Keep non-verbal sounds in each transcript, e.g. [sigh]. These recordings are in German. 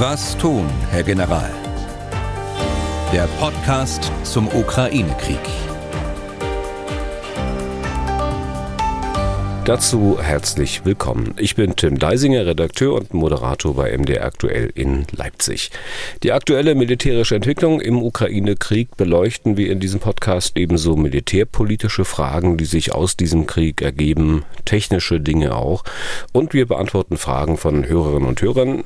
Was tun, Herr General? Der Podcast zum Ukraine-Krieg. Dazu herzlich willkommen. Ich bin Tim Deisinger, Redakteur und Moderator bei MDR Aktuell in Leipzig. Die aktuelle militärische Entwicklung im Ukraine-Krieg beleuchten wir in diesem Podcast ebenso militärpolitische Fragen, die sich aus diesem Krieg ergeben, technische Dinge auch. Und wir beantworten Fragen von Hörerinnen und Hörern.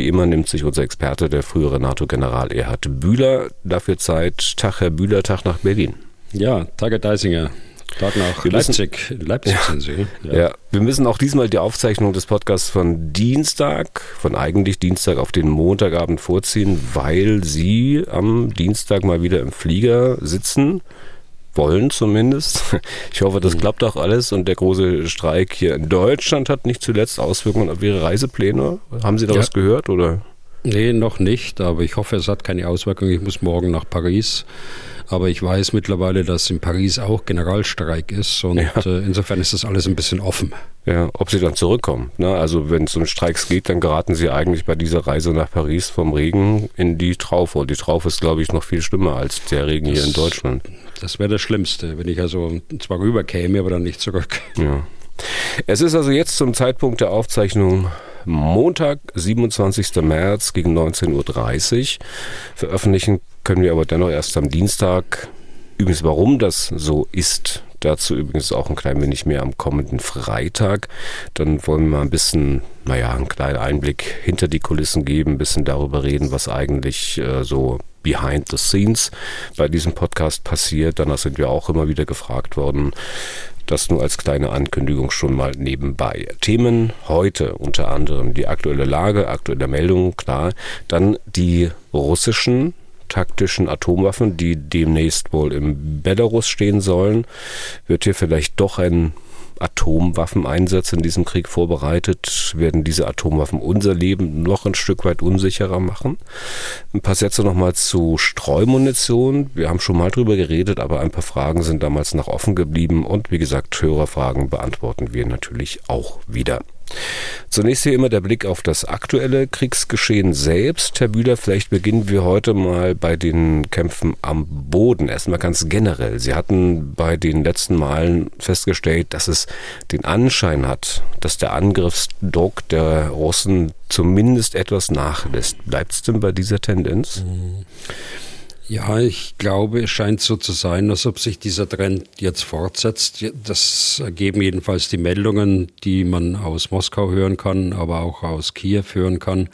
Wie immer nimmt sich unser Experte, der frühere NATO-General Erhard Bühler, dafür Zeit. Tag, Herr Bühler, Tag nach Berlin. Ja, Tag, Herr Deisinger. Tag nach wir Leipzig. Müssen, Leipzig ja, sind Sie. Ja. ja, wir müssen auch diesmal die Aufzeichnung des Podcasts von Dienstag, von eigentlich Dienstag auf den Montagabend vorziehen, weil Sie am Dienstag mal wieder im Flieger sitzen wollen zumindest. [laughs] Ich hoffe, das mhm. klappt auch alles und der große Streik hier in Deutschland hat nicht zuletzt Auswirkungen auf Ihre Reisepläne. Haben Sie da ja. was gehört oder? Nee, noch nicht, aber ich hoffe, es hat keine Auswirkungen. Ich muss morgen nach Paris. Aber ich weiß mittlerweile, dass in Paris auch Generalstreik ist und ja. äh, insofern ist das alles ein bisschen offen. Ja, ob sie dann zurückkommen. Ne? Also wenn es um Streiks geht, dann geraten sie eigentlich bei dieser Reise nach Paris vom Regen in die Traufe. Und die Traufe ist, glaube ich, noch viel schlimmer als der Regen das, hier in Deutschland. Das wäre das Schlimmste, wenn ich also zwar rüberkäme, aber dann nicht zurück. Ja. Es ist also jetzt zum Zeitpunkt der Aufzeichnung Montag, 27. März gegen 19.30 Uhr. Veröffentlichen können wir aber dennoch erst am Dienstag. Übrigens, warum das so ist, dazu übrigens auch ein klein wenig mehr am kommenden Freitag. Dann wollen wir mal ein bisschen, naja, einen kleinen Einblick hinter die Kulissen geben, ein bisschen darüber reden, was eigentlich äh, so behind the scenes bei diesem Podcast passiert. Danach sind wir auch immer wieder gefragt worden. Das nur als kleine Ankündigung schon mal nebenbei. Themen heute unter anderem die aktuelle Lage, aktuelle Meldungen, klar. Dann die russischen taktischen Atomwaffen, die demnächst wohl im Belarus stehen sollen. Wird hier vielleicht doch ein Atomwaffeneinsatz in diesem Krieg vorbereitet, werden diese Atomwaffen unser Leben noch ein Stück weit unsicherer machen. Ein paar Sätze nochmal zu Streumunition. Wir haben schon mal drüber geredet, aber ein paar Fragen sind damals noch offen geblieben und wie gesagt, Hörerfragen beantworten wir natürlich auch wieder. Zunächst hier immer der Blick auf das aktuelle Kriegsgeschehen selbst. Herr Bühler, vielleicht beginnen wir heute mal bei den Kämpfen am Boden. Erstmal ganz generell. Sie hatten bei den letzten Malen festgestellt, dass es den Anschein hat, dass der Angriffsdruck der Russen zumindest etwas nachlässt. Bleibt es denn bei dieser Tendenz? Mhm. Ja, ich glaube, es scheint so zu sein, als ob sich dieser Trend jetzt fortsetzt. Das ergeben jedenfalls die Meldungen, die man aus Moskau hören kann, aber auch aus Kiew hören kann.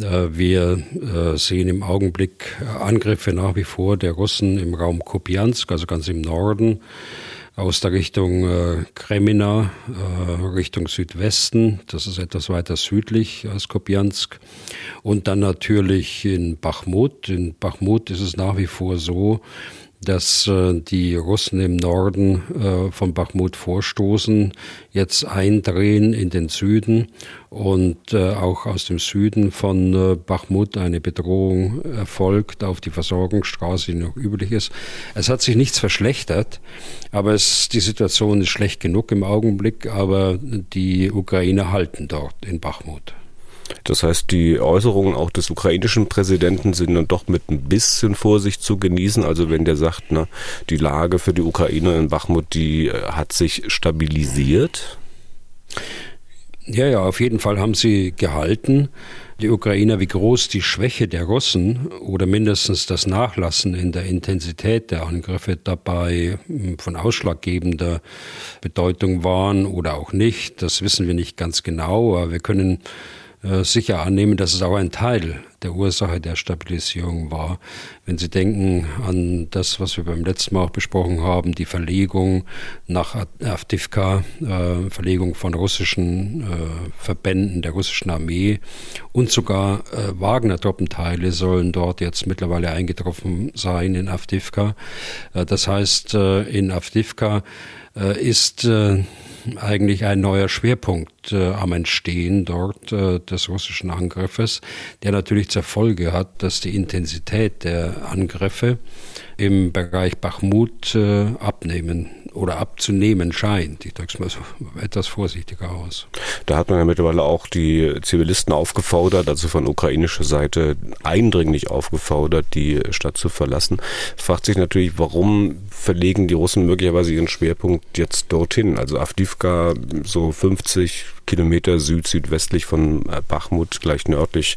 Äh, wir äh, sehen im Augenblick Angriffe nach wie vor der Russen im Raum Kupiansk, also ganz im Norden aus der Richtung äh, Kremina, äh, Richtung Südwesten. Das ist etwas weiter südlich als Kopiansk. Und dann natürlich in Bachmut. In Bachmut ist es nach wie vor so, dass äh, die Russen im Norden äh, von Bachmut vorstoßen, jetzt eindrehen in den Süden und äh, auch aus dem Süden von äh, Bachmut eine Bedrohung erfolgt auf die Versorgungsstraße, die noch üblich ist. Es hat sich nichts verschlechtert, aber es, die Situation ist schlecht genug im Augenblick, aber die Ukrainer halten dort in Bachmut. Das heißt, die Äußerungen auch des ukrainischen Präsidenten sind dann doch mit ein bisschen Vorsicht zu genießen. Also wenn der sagt, ne, die Lage für die Ukraine in Bachmut, die äh, hat sich stabilisiert. Ja, ja, auf jeden Fall haben sie gehalten. Die Ukrainer, wie groß die Schwäche der Russen oder mindestens das Nachlassen in der Intensität der Angriffe dabei hm, von ausschlaggebender Bedeutung waren oder auch nicht, das wissen wir nicht ganz genau. Aber wir können sicher annehmen, dass es auch ein Teil der Ursache der Stabilisierung war. Wenn Sie denken an das, was wir beim letzten Mal auch besprochen haben, die Verlegung nach Avdivka, äh, Verlegung von russischen äh, Verbänden der russischen Armee und sogar äh, Wagner-Truppenteile sollen dort jetzt mittlerweile eingetroffen sein in Avdivka. Äh, das heißt, äh, in Avdivka ist eigentlich ein neuer Schwerpunkt äh, am Entstehen dort äh, des russischen Angriffes, der natürlich zur Folge hat, dass die Intensität der Angriffe im Bereich Bachmut äh, abnehmen oder abzunehmen scheint. Ich drücke es mal so etwas vorsichtiger aus. Da hat man ja mittlerweile auch die Zivilisten aufgefordert, also von ukrainischer Seite eindringlich aufgefordert, die Stadt zu verlassen. Fragt sich natürlich, warum verlegen die Russen möglicherweise ihren Schwerpunkt jetzt dorthin? Also Avdivka so 50 Kilometer süd-südwestlich von äh, Bachmut, gleich nördlich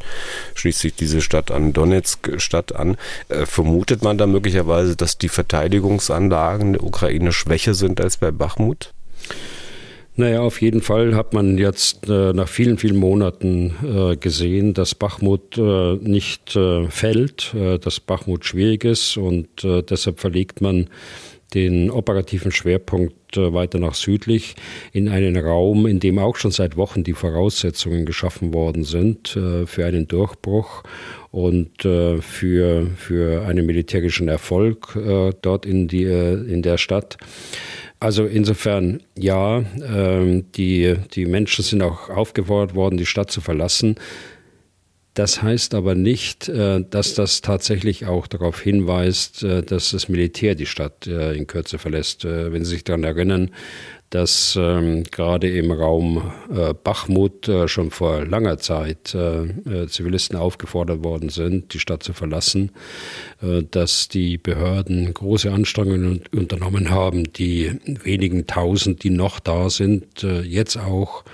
schließt sich diese Stadt an Donetsk-Stadt an. Äh, vermutet man da möglicherweise, dass die Verteidigungsanlagen der Ukraine schwächer sind als bei Bachmut? Naja, auf jeden Fall hat man jetzt äh, nach vielen, vielen Monaten äh, gesehen, dass Bachmut äh, nicht äh, fällt, äh, dass Bachmut schwierig ist und äh, deshalb verlegt man den operativen Schwerpunkt weiter nach südlich in einen Raum, in dem auch schon seit Wochen die Voraussetzungen geschaffen worden sind für einen Durchbruch und für, für einen militärischen Erfolg dort in, die, in der Stadt. Also insofern ja, ähm, die, die Menschen sind auch aufgefordert worden, die Stadt zu verlassen. Das heißt aber nicht, äh, dass das tatsächlich auch darauf hinweist, äh, dass das Militär die Stadt äh, in Kürze verlässt. Wenn Sie sich daran erinnern, dass ähm, gerade im Raum Bachmut schon vor langer Zeit Zivilisten aufgefordert worden sind, die Stadt zu verlassen, dass die Behörden große Anstrengungen unternommen haben, die wenigen Tausend, die noch da sind, jetzt auch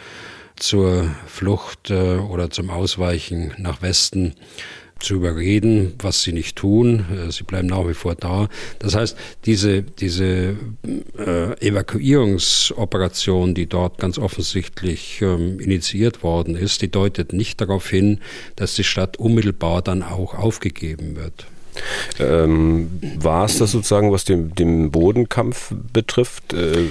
zur Flucht oder zum Ausweichen nach Westen zu überreden, was sie nicht tun. Äh, sie bleiben nach wie vor da. Das heißt, diese, diese äh, Evakuierungsoperation, die dort ganz offensichtlich ähm, initiiert worden ist, die deutet nicht darauf hin, dass die Stadt unmittelbar dann auch aufgegeben wird. Ähm, war es das sozusagen, was den, den Bodenkampf betrifft, äh,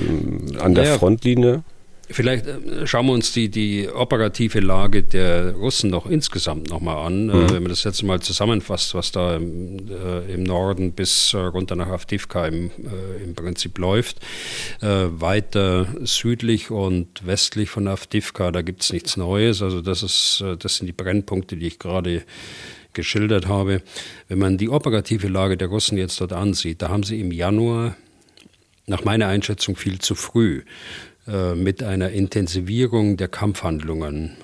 an der ja, Frontlinie? Vielleicht äh, schauen wir uns die, die operative Lage der Russen noch insgesamt nochmal an. Äh, mhm. Wenn man das jetzt mal zusammenfasst, was da im, äh, im Norden bis äh, runter nach Avdivka im, äh, im Prinzip läuft. Weiter südlich und westlich von Avdivka, da gibt es nichts Neues. Also das, ist, das sind die Brennpunkte, die ich gerade geschildert habe. Wenn man die operative Lage der Russen jetzt dort ansieht, da haben sie im Januar nach meiner Einschätzung viel zu früh mit einer Intensivierung der Kampfhandlungen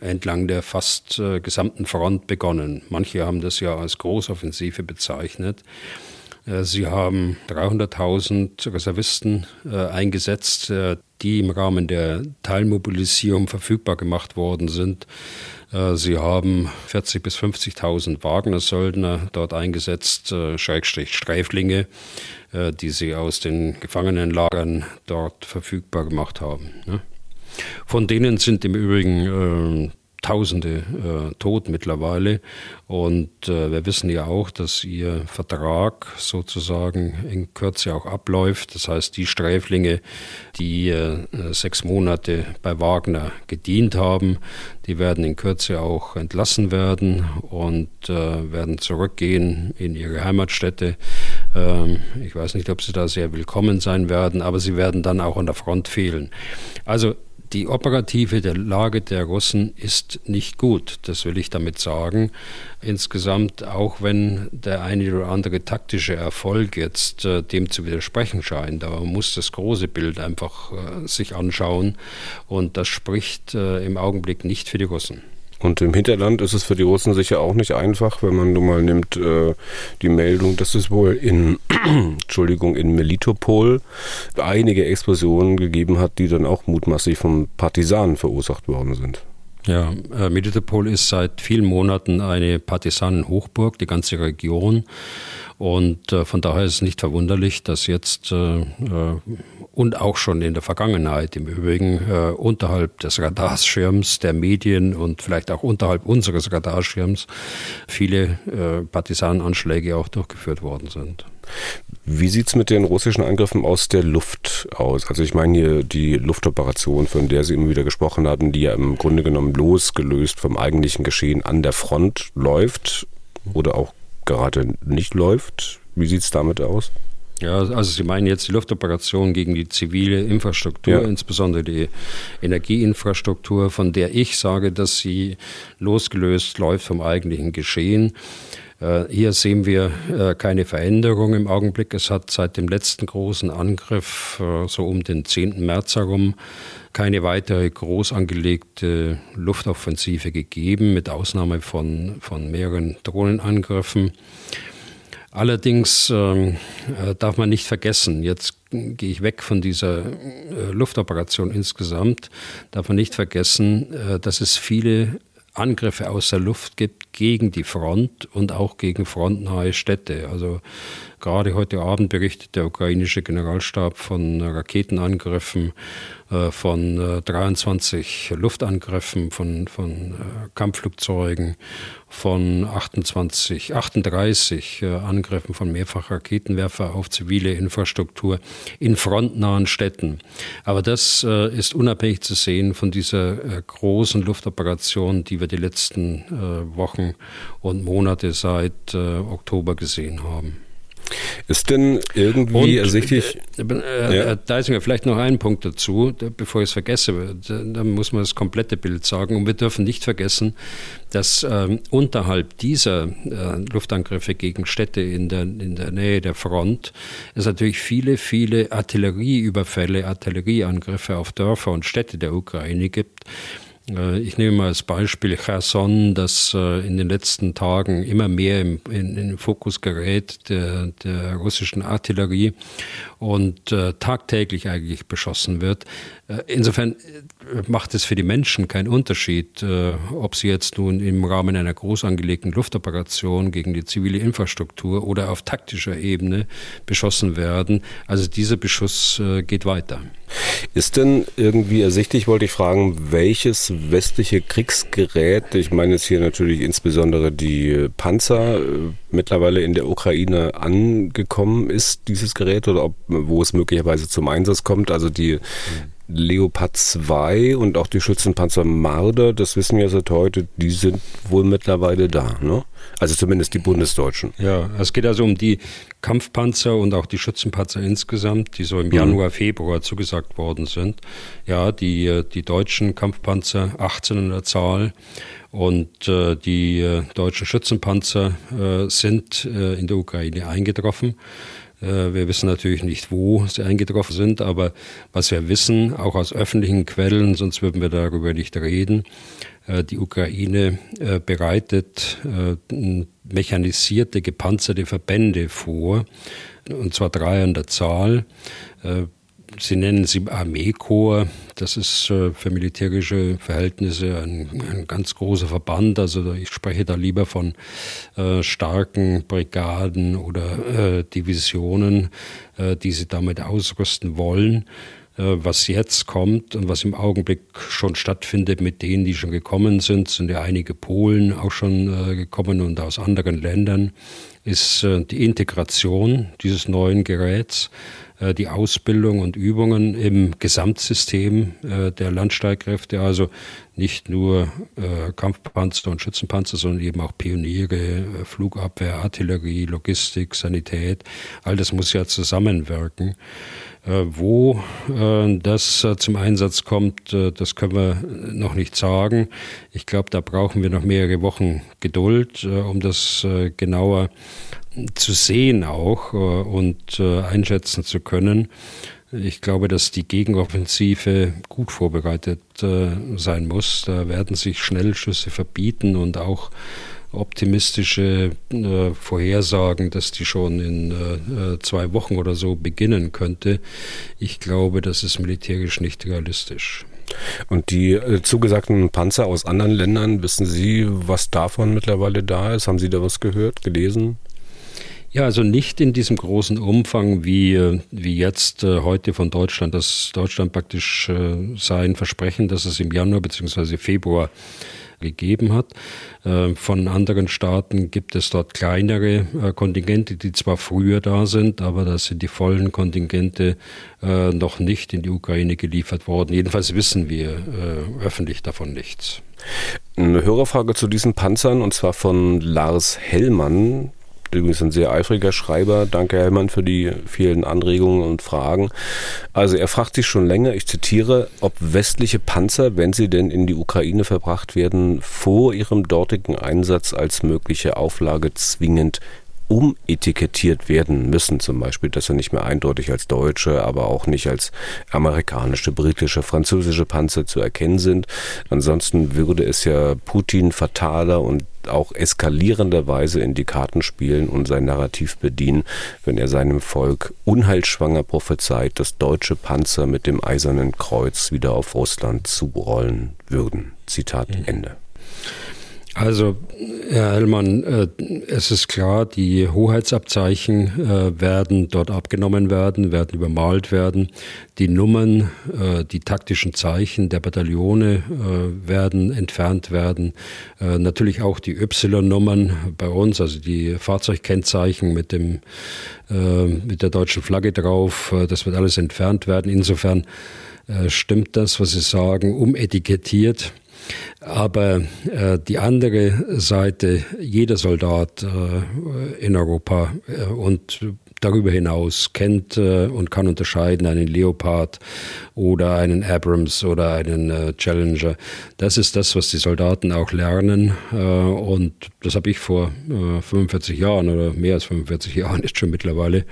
äh, entlang der fast äh, gesamten Front begonnen. Manche haben das ja als Großoffensive bezeichnet. Äh, sie haben 300.000 Reservisten äh, eingesetzt, die im Rahmen der Teilmobilisierung verfügbar gemacht worden sind. Sie haben 40.000 bis 50.000 Wagner-Söldner dort eingesetzt, Schrägstrich Sträflinge, äh, die sie aus den Gefangenenlagern dort verfügbar gemacht haben. Ne? Von denen sind im Übrigen äh, Tausende äh, tot mittlerweile. Und äh, wir wissen ja auch, dass ihr Vertrag sozusagen in Kürze auch abläuft. Das heißt, die Sträflinge, die äh, sechs Monate bei Wagner gedient haben, die werden in Kürze auch entlassen werden und äh, werden zurückgehen in ihre Heimatstätte. Ähm, ich weiß nicht, ob sie da sehr willkommen sein werden, aber sie werden dann auch an der Front fehlen. Also die operative der Lage der Russen ist nicht gut, das will ich damit sagen. Insgesamt, auch wenn der eine oder andere taktische Erfolg jetzt äh, dem zu widersprechen scheint, aber man muss das große Bild einfach äh, sich anschauen und das spricht äh, im Augenblick nicht für die Russen. Und im Hinterland ist es für die Russen sicher auch nicht einfach, wenn man nun mal nimmt äh, die Meldung, dass es wohl in, [clears throat] Entschuldigung, in Melitopol einige Explosionen gegeben hat, die dann auch mutmaßlich von Partisanen verursacht worden sind. Ja, äh, Melitopol ist seit vielen Monaten eine Partisanenhochburg, die ganze Region. Und äh, von daher ist es nicht verwunderlich, dass jetzt äh, äh, und auch schon in der Vergangenheit im Übrigen äh, unterhalb des Radarschirms der Medien und vielleicht auch unterhalb unseres Radarschirms viele äh, Partisanenanschläge auch durchgeführt worden sind. Wie sieht es mit den russischen Angriffen aus der Luft aus? Also ich meine hier die Luftoperation, von der Sie immer wieder gesprochen hatten, die ja im Grunde genommen losgelöst vom eigentlichen Geschehen an der Front läuft oder auch gerade nicht läuft. Wie sieht es damit aus? Ja, also Sie meinen jetzt die Luftoperation gegen die zivile Infrastruktur, ja. insbesondere die Energieinfrastruktur, von der ich sage, dass sie losgelöst läuft vom eigentlichen Geschehen. Äh, hier sehen wir äh, keine Veränderung im Augenblick. Es hat seit dem letzten großen Angriff, äh, so um den 10. März herum, keine weitere groß angelegte Luftoffensive gegeben, mit Ausnahme von, von mehreren Drohnenangriffen. Allerdings ähm, darf man nicht vergessen, jetzt gehe ich weg von dieser äh, Luftoperation insgesamt, darf man nicht vergessen, äh, dass es viele Angriffe aus der Luft gibt gegen die Front und auch gegen frontnahe Städte. Also gerade heute Abend berichtet der ukrainische Generalstab von Raketenangriffen äh, von 23 äh, Luftangriffen von, von äh, Kampfflugzeugen, von 28, 38 Angriffen von Mehrfachraketenwerfer auf zivile Infrastruktur in frontnahen Städten. Aber das ist unabhängig zu sehen von dieser großen Luftoperation, die wir die letzten Wochen und Monate seit Oktober gesehen haben. Ist denn irgendwie und, ersichtlich? Äh, äh, ja. Da ist mir vielleicht noch ein Punkt dazu, bevor ich es vergesse. Da muss man das komplette Bild sagen. Und wir dürfen nicht vergessen, dass ähm, unterhalb dieser äh, Luftangriffe gegen Städte in der, in der Nähe der Front es natürlich viele, viele Artillerieüberfälle, Artillerieangriffe auf Dörfer und Städte der Ukraine gibt äh, ich nehme mal als Beispiel Cherson, das äh, in den letzten Tagen immer mehr im, in, in den Fokus gerät der, der russischen Artillerie und äh, tagtäglich eigentlich beschossen wird. Äh, insofern äh, macht es für die Menschen keinen Unterschied, äh, ob sie jetzt nun im Rahmen einer groß angelegten Luftoperation gegen die zivile Infrastruktur oder auf taktischer Ebene beschossen werden. Also dieser Beschuss geht weiter. Ist denn irgendwie ersichtlich, wollte ich fragen, welches westliche Kriegsgerät, ich meine jetzt hier natürlich insbesondere die Panzer, mittlerweile in der Ukraine angekommen ist, dieses Gerät, oder ob, wo es möglicherweise zum Einsatz kommt? Also die Leopard 2 und auch die Schützenpanzer Marder, das wissen wir seit heute, die sind wohl mittlerweile da, ne? Also zumindest die Bundesdeutschen. Ja, es geht also um die Kampfpanzer und auch die Schützenpanzer insgesamt, die so im mhm. Januar, Februar zugesagt worden sind. Ja, die, die deutschen Kampfpanzer, 18 in der Zahl, und äh, die äh, deutschen Schützenpanzer äh, sind äh, in der Ukraine eingetroffen. Äh, wir wissen natürlich nicht, wo sie eingetroffen sind, aber was wir wissen, auch aus öffentlichen Quellen, sonst würden wir darüber nicht reden, äh, die Ukraine äh, bereitet mechanisierte, gepanzerte Verbände vor, und zwar drei an der Zahl. Sie nennen sie Armeekorps. Das ist für militärische Verhältnisse ein, ein, ganz großer Verband. Also ich spreche da lieber von äh, starken Brigaden oder äh, Divisionen, äh, die sie damit ausrüsten wollen. Was jetzt kommt und was im Augenblick schon stattfindet mit denen, die schon gekommen sind, sind ja einige Polen auch schon gekommen und aus anderen Ländern, ist die Integration dieses neuen Geräts äh, die Ausbildung und Übungen im Gesamtsystem äh, der Landstreitkräfte, also nicht nur äh, Kampfpanzer und Schützenpanzer, sondern eben auch Pioniere, Flugabwehr, Artillerie, Logistik, Sanität. All das muss ja zusammenwirken. Wo das zum Einsatz kommt, das können wir noch nicht sagen. Ich glaube, da brauchen wir noch mehrere Wochen Geduld, um das genauer zu sehen auch äh, und äh, einschätzen zu können. Ich glaube, dass die Gegenoffensive gut vorbereitet äh, sein muss. Da werden sich Schnellschüsse verbieten und auch optimistische Vorhersagen, dass die schon in zwei Wochen oder so beginnen könnte. Ich glaube, das ist militärisch nicht realistisch. Und die zugesagten Panzer aus anderen Ländern, wissen Sie, was davon mittlerweile da ist? Haben Sie da was gehört, gelesen? Ja, also nicht in diesem großen Umfang wie, äh, wie jetzt äh, heute von Deutschland, dass Deutschland praktisch äh, sein Versprechen, das es im Januar bzw. Februar gegeben hat. Äh, von anderen Staaten gibt es dort kleinere Kontingente, die zwar früher da sind, aber da sind die vollen Kontingente noch nicht in die Ukraine geliefert worden. Jedenfalls wissen wir öffentlich davon nichts. Eine Hörerfrage zu diesen Panzern und zwar von Lars Hellmann Übrigens ein sehr eifriger Schreiber. Danke, Hermann, für die vielen Anregungen und Fragen. Also er fragt sich schon länger, ich zitiere, ob westliche Panzer, wenn sie denn in die Ukraine verbracht werden, vor ihrem dortigen Einsatz als mögliche Auflage zwingend umetikettiert werden müssen. Zum Beispiel, dass er nicht mehr eindeutig als deutsche, aber auch nicht als amerikanische, britische, französische Panzer zu erkennen sind. Ansonsten würde es ja Putin fataler und auch eskalierenderweise in die Karten spielen und sein Narrativ bedienen, wenn er seinem Volk unheilschwanger prophezeit, dass deutsche Panzer mit dem Eisernen Kreuz wieder auf Russland zurollen würden. Zitat mhm. Ende. Also, Herr Hellmann, äh, es ist klar, die Hoheitsabzeichen äh, werden dort abgenommen werden, werden übermalt werden. Die Nummern, äh, die taktischen Zeichen der Bataillone werden entfernt werden. Natürlich auch die Y-Nummern bei uns, also die Fahrzeugkennzeichen mit dem, mit der deutschen Flagge drauf. Das wird alles entfernt werden. Insofern stimmt das, was Sie sagen, umetikettiert aber äh, die andere Seite, jeder Soldat äh, in Europa äh, und darüber hinaus kennt äh, und kann unterscheiden einen Leopard oder einen Abrams oder einen äh, Challenger. Das ist das, was die Soldaten auch lernen. Äh, und das habe ich vor 45 Jahren oder mehr als 45 Jahren ist schon mittlerweile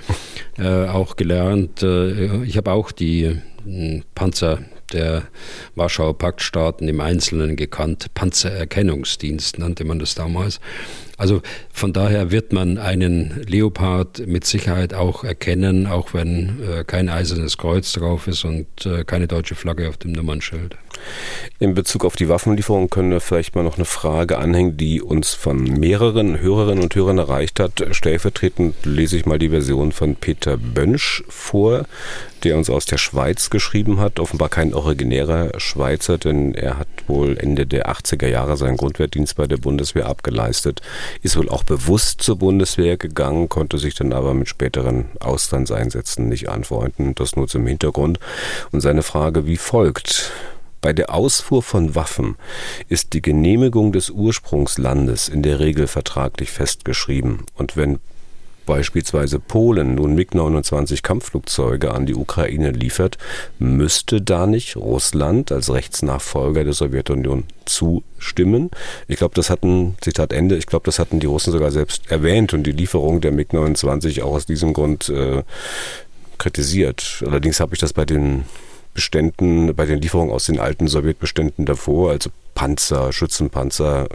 auch gelernt. ich habe auch die Panzer der Warschauer Paktstaaten im Einzelnen gekannt. Panzererkennungsdienst nannte man das damals. Also von daher wird man einen Leopard mit Sicherheit auch erkennen, auch wenn äh, kein eisernes Kreuz drauf ist und äh, keine deutsche Flagge auf dem Nummernschild. In Bezug auf die Waffenlieferung können wir vielleicht mal noch eine Frage anhängen, die uns von mehreren Hörerinnen und Hörern erreicht hat. Stellvertretend lese ich mal die Version von Peter Bönsch vor, der uns aus der Schweiz geschrieben hat. Offenbar kein originärer Schweizer, denn er hat wohl Ende der 80er Jahre seinen Grundwehrdienst bei der Bundeswehr abgeleistet ist wohl auch bewusst zur Bundeswehr gegangen, konnte sich dann aber mit späteren Auslandseinsätzen nicht anfreunden. Das nur zum Hintergrund. Und seine Frage wie folgt. Bei der Ausfuhr von Waffen ist die Genehmigung des Ursprungslandes in der Regel vertraglich festgeschrieben. Und wenn beispielsweise Polen nun MiG-29 Kampfflugzeuge an die Ukraine liefert, müsste da nicht Russland als Rechtsnachfolger der Sowjetunion zustimmen? Ich glaube, das hatten, Zitat Ende, ich glaube, das hatten die Russen sogar selbst erwähnt und die Lieferung der MiG-29 auch aus diesem Grund äh, kritisiert. Allerdings habe ich das bei den Beständen, bei den Lieferungen aus den alten Sowjetbeständen davor, also Panzer, Schützenpanzer,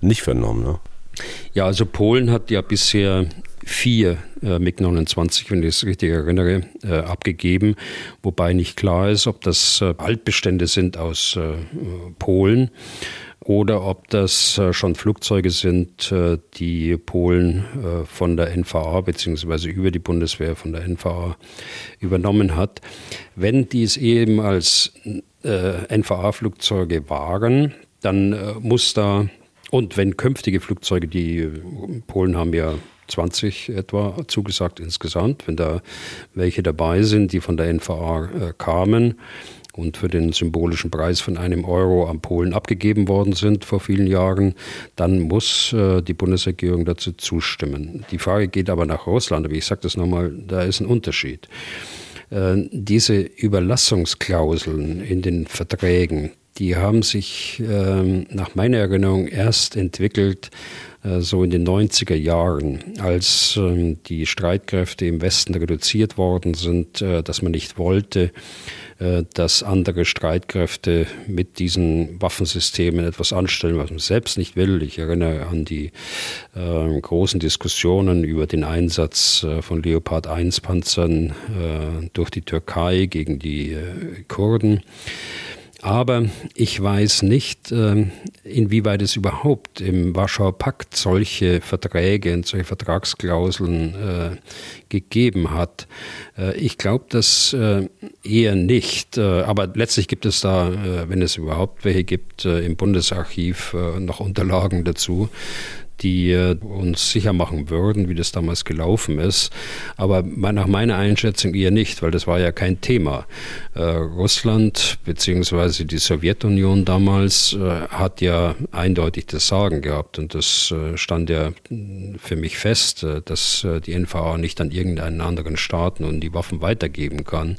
nicht vernommen. Ne? Ja, also Polen hat ja bisher vier äh, MiG-29, wenn ich es richtig erinnere, äh, abgegeben, wobei nicht klar ist, ob das äh, Altbestände sind aus äh, Polen oder ob das äh, schon Flugzeuge sind, äh, die Polen von der NVA bzw. über die Bundeswehr von der NVA übernommen hat. Wenn dies eben als NVA-Flugzeuge waren, dann muss da und wenn künftige Flugzeuge, die Polen haben ja 20 etwa zugesagt insgesamt, wenn da welche dabei sind, die von der NVA äh, kamen und für den symbolischen Preis von einem Euro an Polen abgegeben worden sind vor vielen Jahren, dann muss äh, die Bundesregierung dazu zustimmen. Die Frage geht aber nach Russland, aber ich sage das nochmal, da ist ein Unterschied. Äh, diese Überlassungsklauseln in den Verträgen, die haben sich ähm, nach meiner Erinnerung erst entwickelt äh, so in den 90er Jahren, als ähm, die Streitkräfte im Westen reduziert worden sind, äh, dass man nicht wollte, äh, dass andere Streitkräfte mit diesen Waffensystemen etwas anstellen, was man selbst nicht will. Ich erinnere an die äh, großen Diskussionen über den Einsatz äh, von Leopard 1 Panzern äh, durch die Türkei gegen die Kurden. Aber ich weiß nicht, ähm, inwieweit es überhaupt im Warschauer Pakt solche Verträge und solche Vertragsklauseln äh, gegeben hat. Äh, ich glaube das äh, eher nicht. Aber letztlich gibt es da, wenn es überhaupt welche gibt, im Bundesarchiv noch Unterlagen dazu die uns sicher machen würden, wie das damals gelaufen ist. Aber nach meiner Einschätzung eher nicht, weil das war ja kein Thema. Russland bzw. die Sowjetunion damals hat ja eindeutig das Sagen gehabt und das stand ja für mich fest, dass die NVA nicht an irgendeinen anderen Staaten und die Waffen weitergeben kann.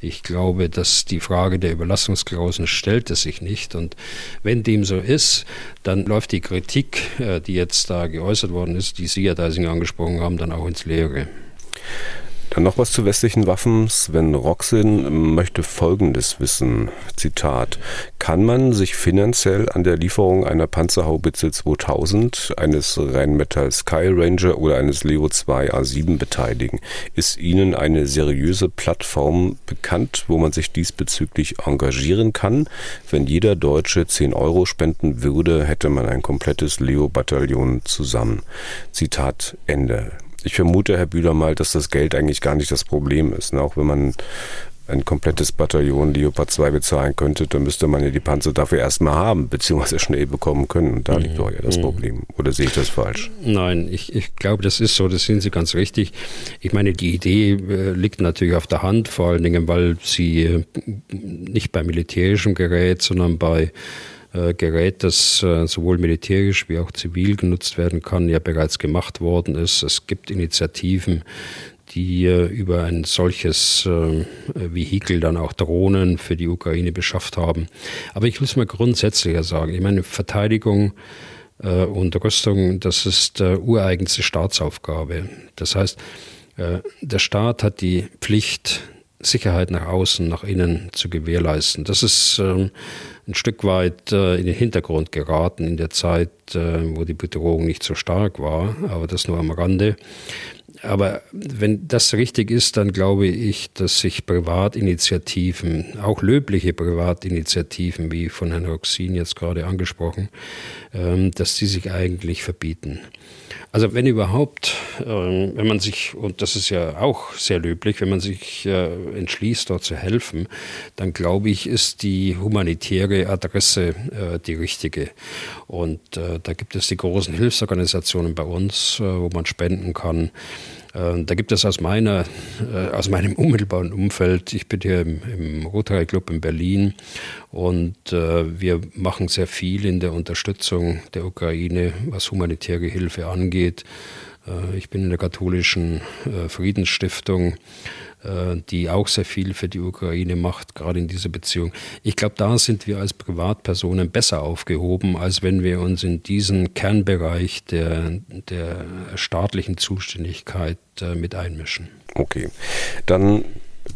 Ich glaube, dass die Frage der Überlassungsklauseln stellte sich nicht. Und wenn dem so ist, dann läuft die Kritik, äh, die jetzt da geäußert worden ist, die Sie, Herr Deising, angesprochen haben, dann auch ins Leere. Dann noch was zu westlichen Waffen. Sven Roxin möchte Folgendes wissen. Zitat. Kann man sich finanziell an der Lieferung einer Panzerhaubitze 2000, eines Rheinmetall Sky Ranger oder eines Leo 2 A7 beteiligen? Ist Ihnen eine seriöse Plattform bekannt, wo man sich diesbezüglich engagieren kann? Wenn jeder Deutsche 10 Euro spenden würde, hätte man ein komplettes Leo-Bataillon zusammen. Zitat Ende. Ich vermute, Herr Bühler, mal, dass das Geld eigentlich gar nicht das Problem ist. Ne? Auch wenn man ein komplettes Bataillon Leopard 2 bezahlen könnte, dann müsste man ja die Panzer dafür erstmal haben, beziehungsweise schnell bekommen können. Und da mhm. liegt doch ja das mhm. Problem. Oder sehe ich das falsch? Nein, ich, ich glaube, das ist so, das sind Sie ganz richtig. Ich meine, die Idee äh, liegt natürlich auf der Hand, vor allen Dingen, weil sie äh, nicht bei militärischem Gerät, sondern bei Gerät, das äh, sowohl militärisch wie auch zivil genutzt werden kann, ja bereits gemacht worden ist. Es gibt Initiativen, die äh, über ein solches Vehikel dann auch Drohnen für die Ukraine beschafft haben. Aber ich will es mal grundsätzlicher sagen. Ich meine, Verteidigung und Rüstung, das ist ureigenste Staatsaufgabe. Das heißt, der Staat hat die Pflicht, Sicherheit nach außen, nach innen zu gewährleisten. Das ist ähm, ein Stück weit äh, in den Hintergrund geraten in der Zeit, äh, wo die Bedrohung nicht so stark war, aber das nur am Rande. Aber wenn das richtig ist, dann glaube ich, dass sich Privatinitiativen, auch löbliche Privatinitiativen, wie von Herrn Roxin jetzt gerade angesprochen, ähm, dass die sich eigentlich verbieten. Also wenn überhaupt, ähm, wenn man sich, und das ist ja auch sehr löblich, wenn man sich äh, entschließt, dort zu helfen, dann glaube ich, ist die humanitäre Adresse äh, die richtige. Und äh, da gibt es die großen Hilfsorganisationen bei uns, wo man spenden kann. Äh, da gibt es aus, meiner, äh, aus meinem [laughs] unmittelbaren Umfeld, ich bin hier im, im Rotary Club in Berlin und äh, wir machen sehr viel in der Unterstützung der Ukraine, was humanitäre Hilfe angeht. Ich bin in der katholischen Friedensstiftung äh, die auch sehr viel für die Ukraine macht, gerade in dieser Beziehung. Ich glaube, da sind wir als Privatpersonen besser aufgehoben, als wenn wir uns in diesen Kernbereich der, der staatlichen Zuständigkeit äh, mit einmischen. Okay, dann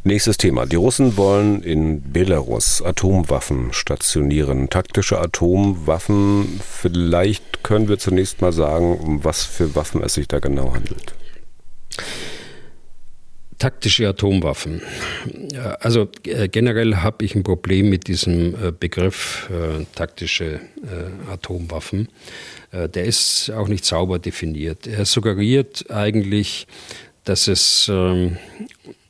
Nächstes Thema. Die Russen wollen in Belarus Atomwaffen stationieren. Taktische Atomwaffen. Vielleicht können wir zunächst mal sagen, um was für Waffen es sich da genau handelt. Taktische Atomwaffen. Also äh, generell habe ich ein Problem mit diesem äh, Begriff äh, taktische Atomwaffen. Der ist auch nicht sauber definiert. Er suggeriert eigentlich, dass es ähm,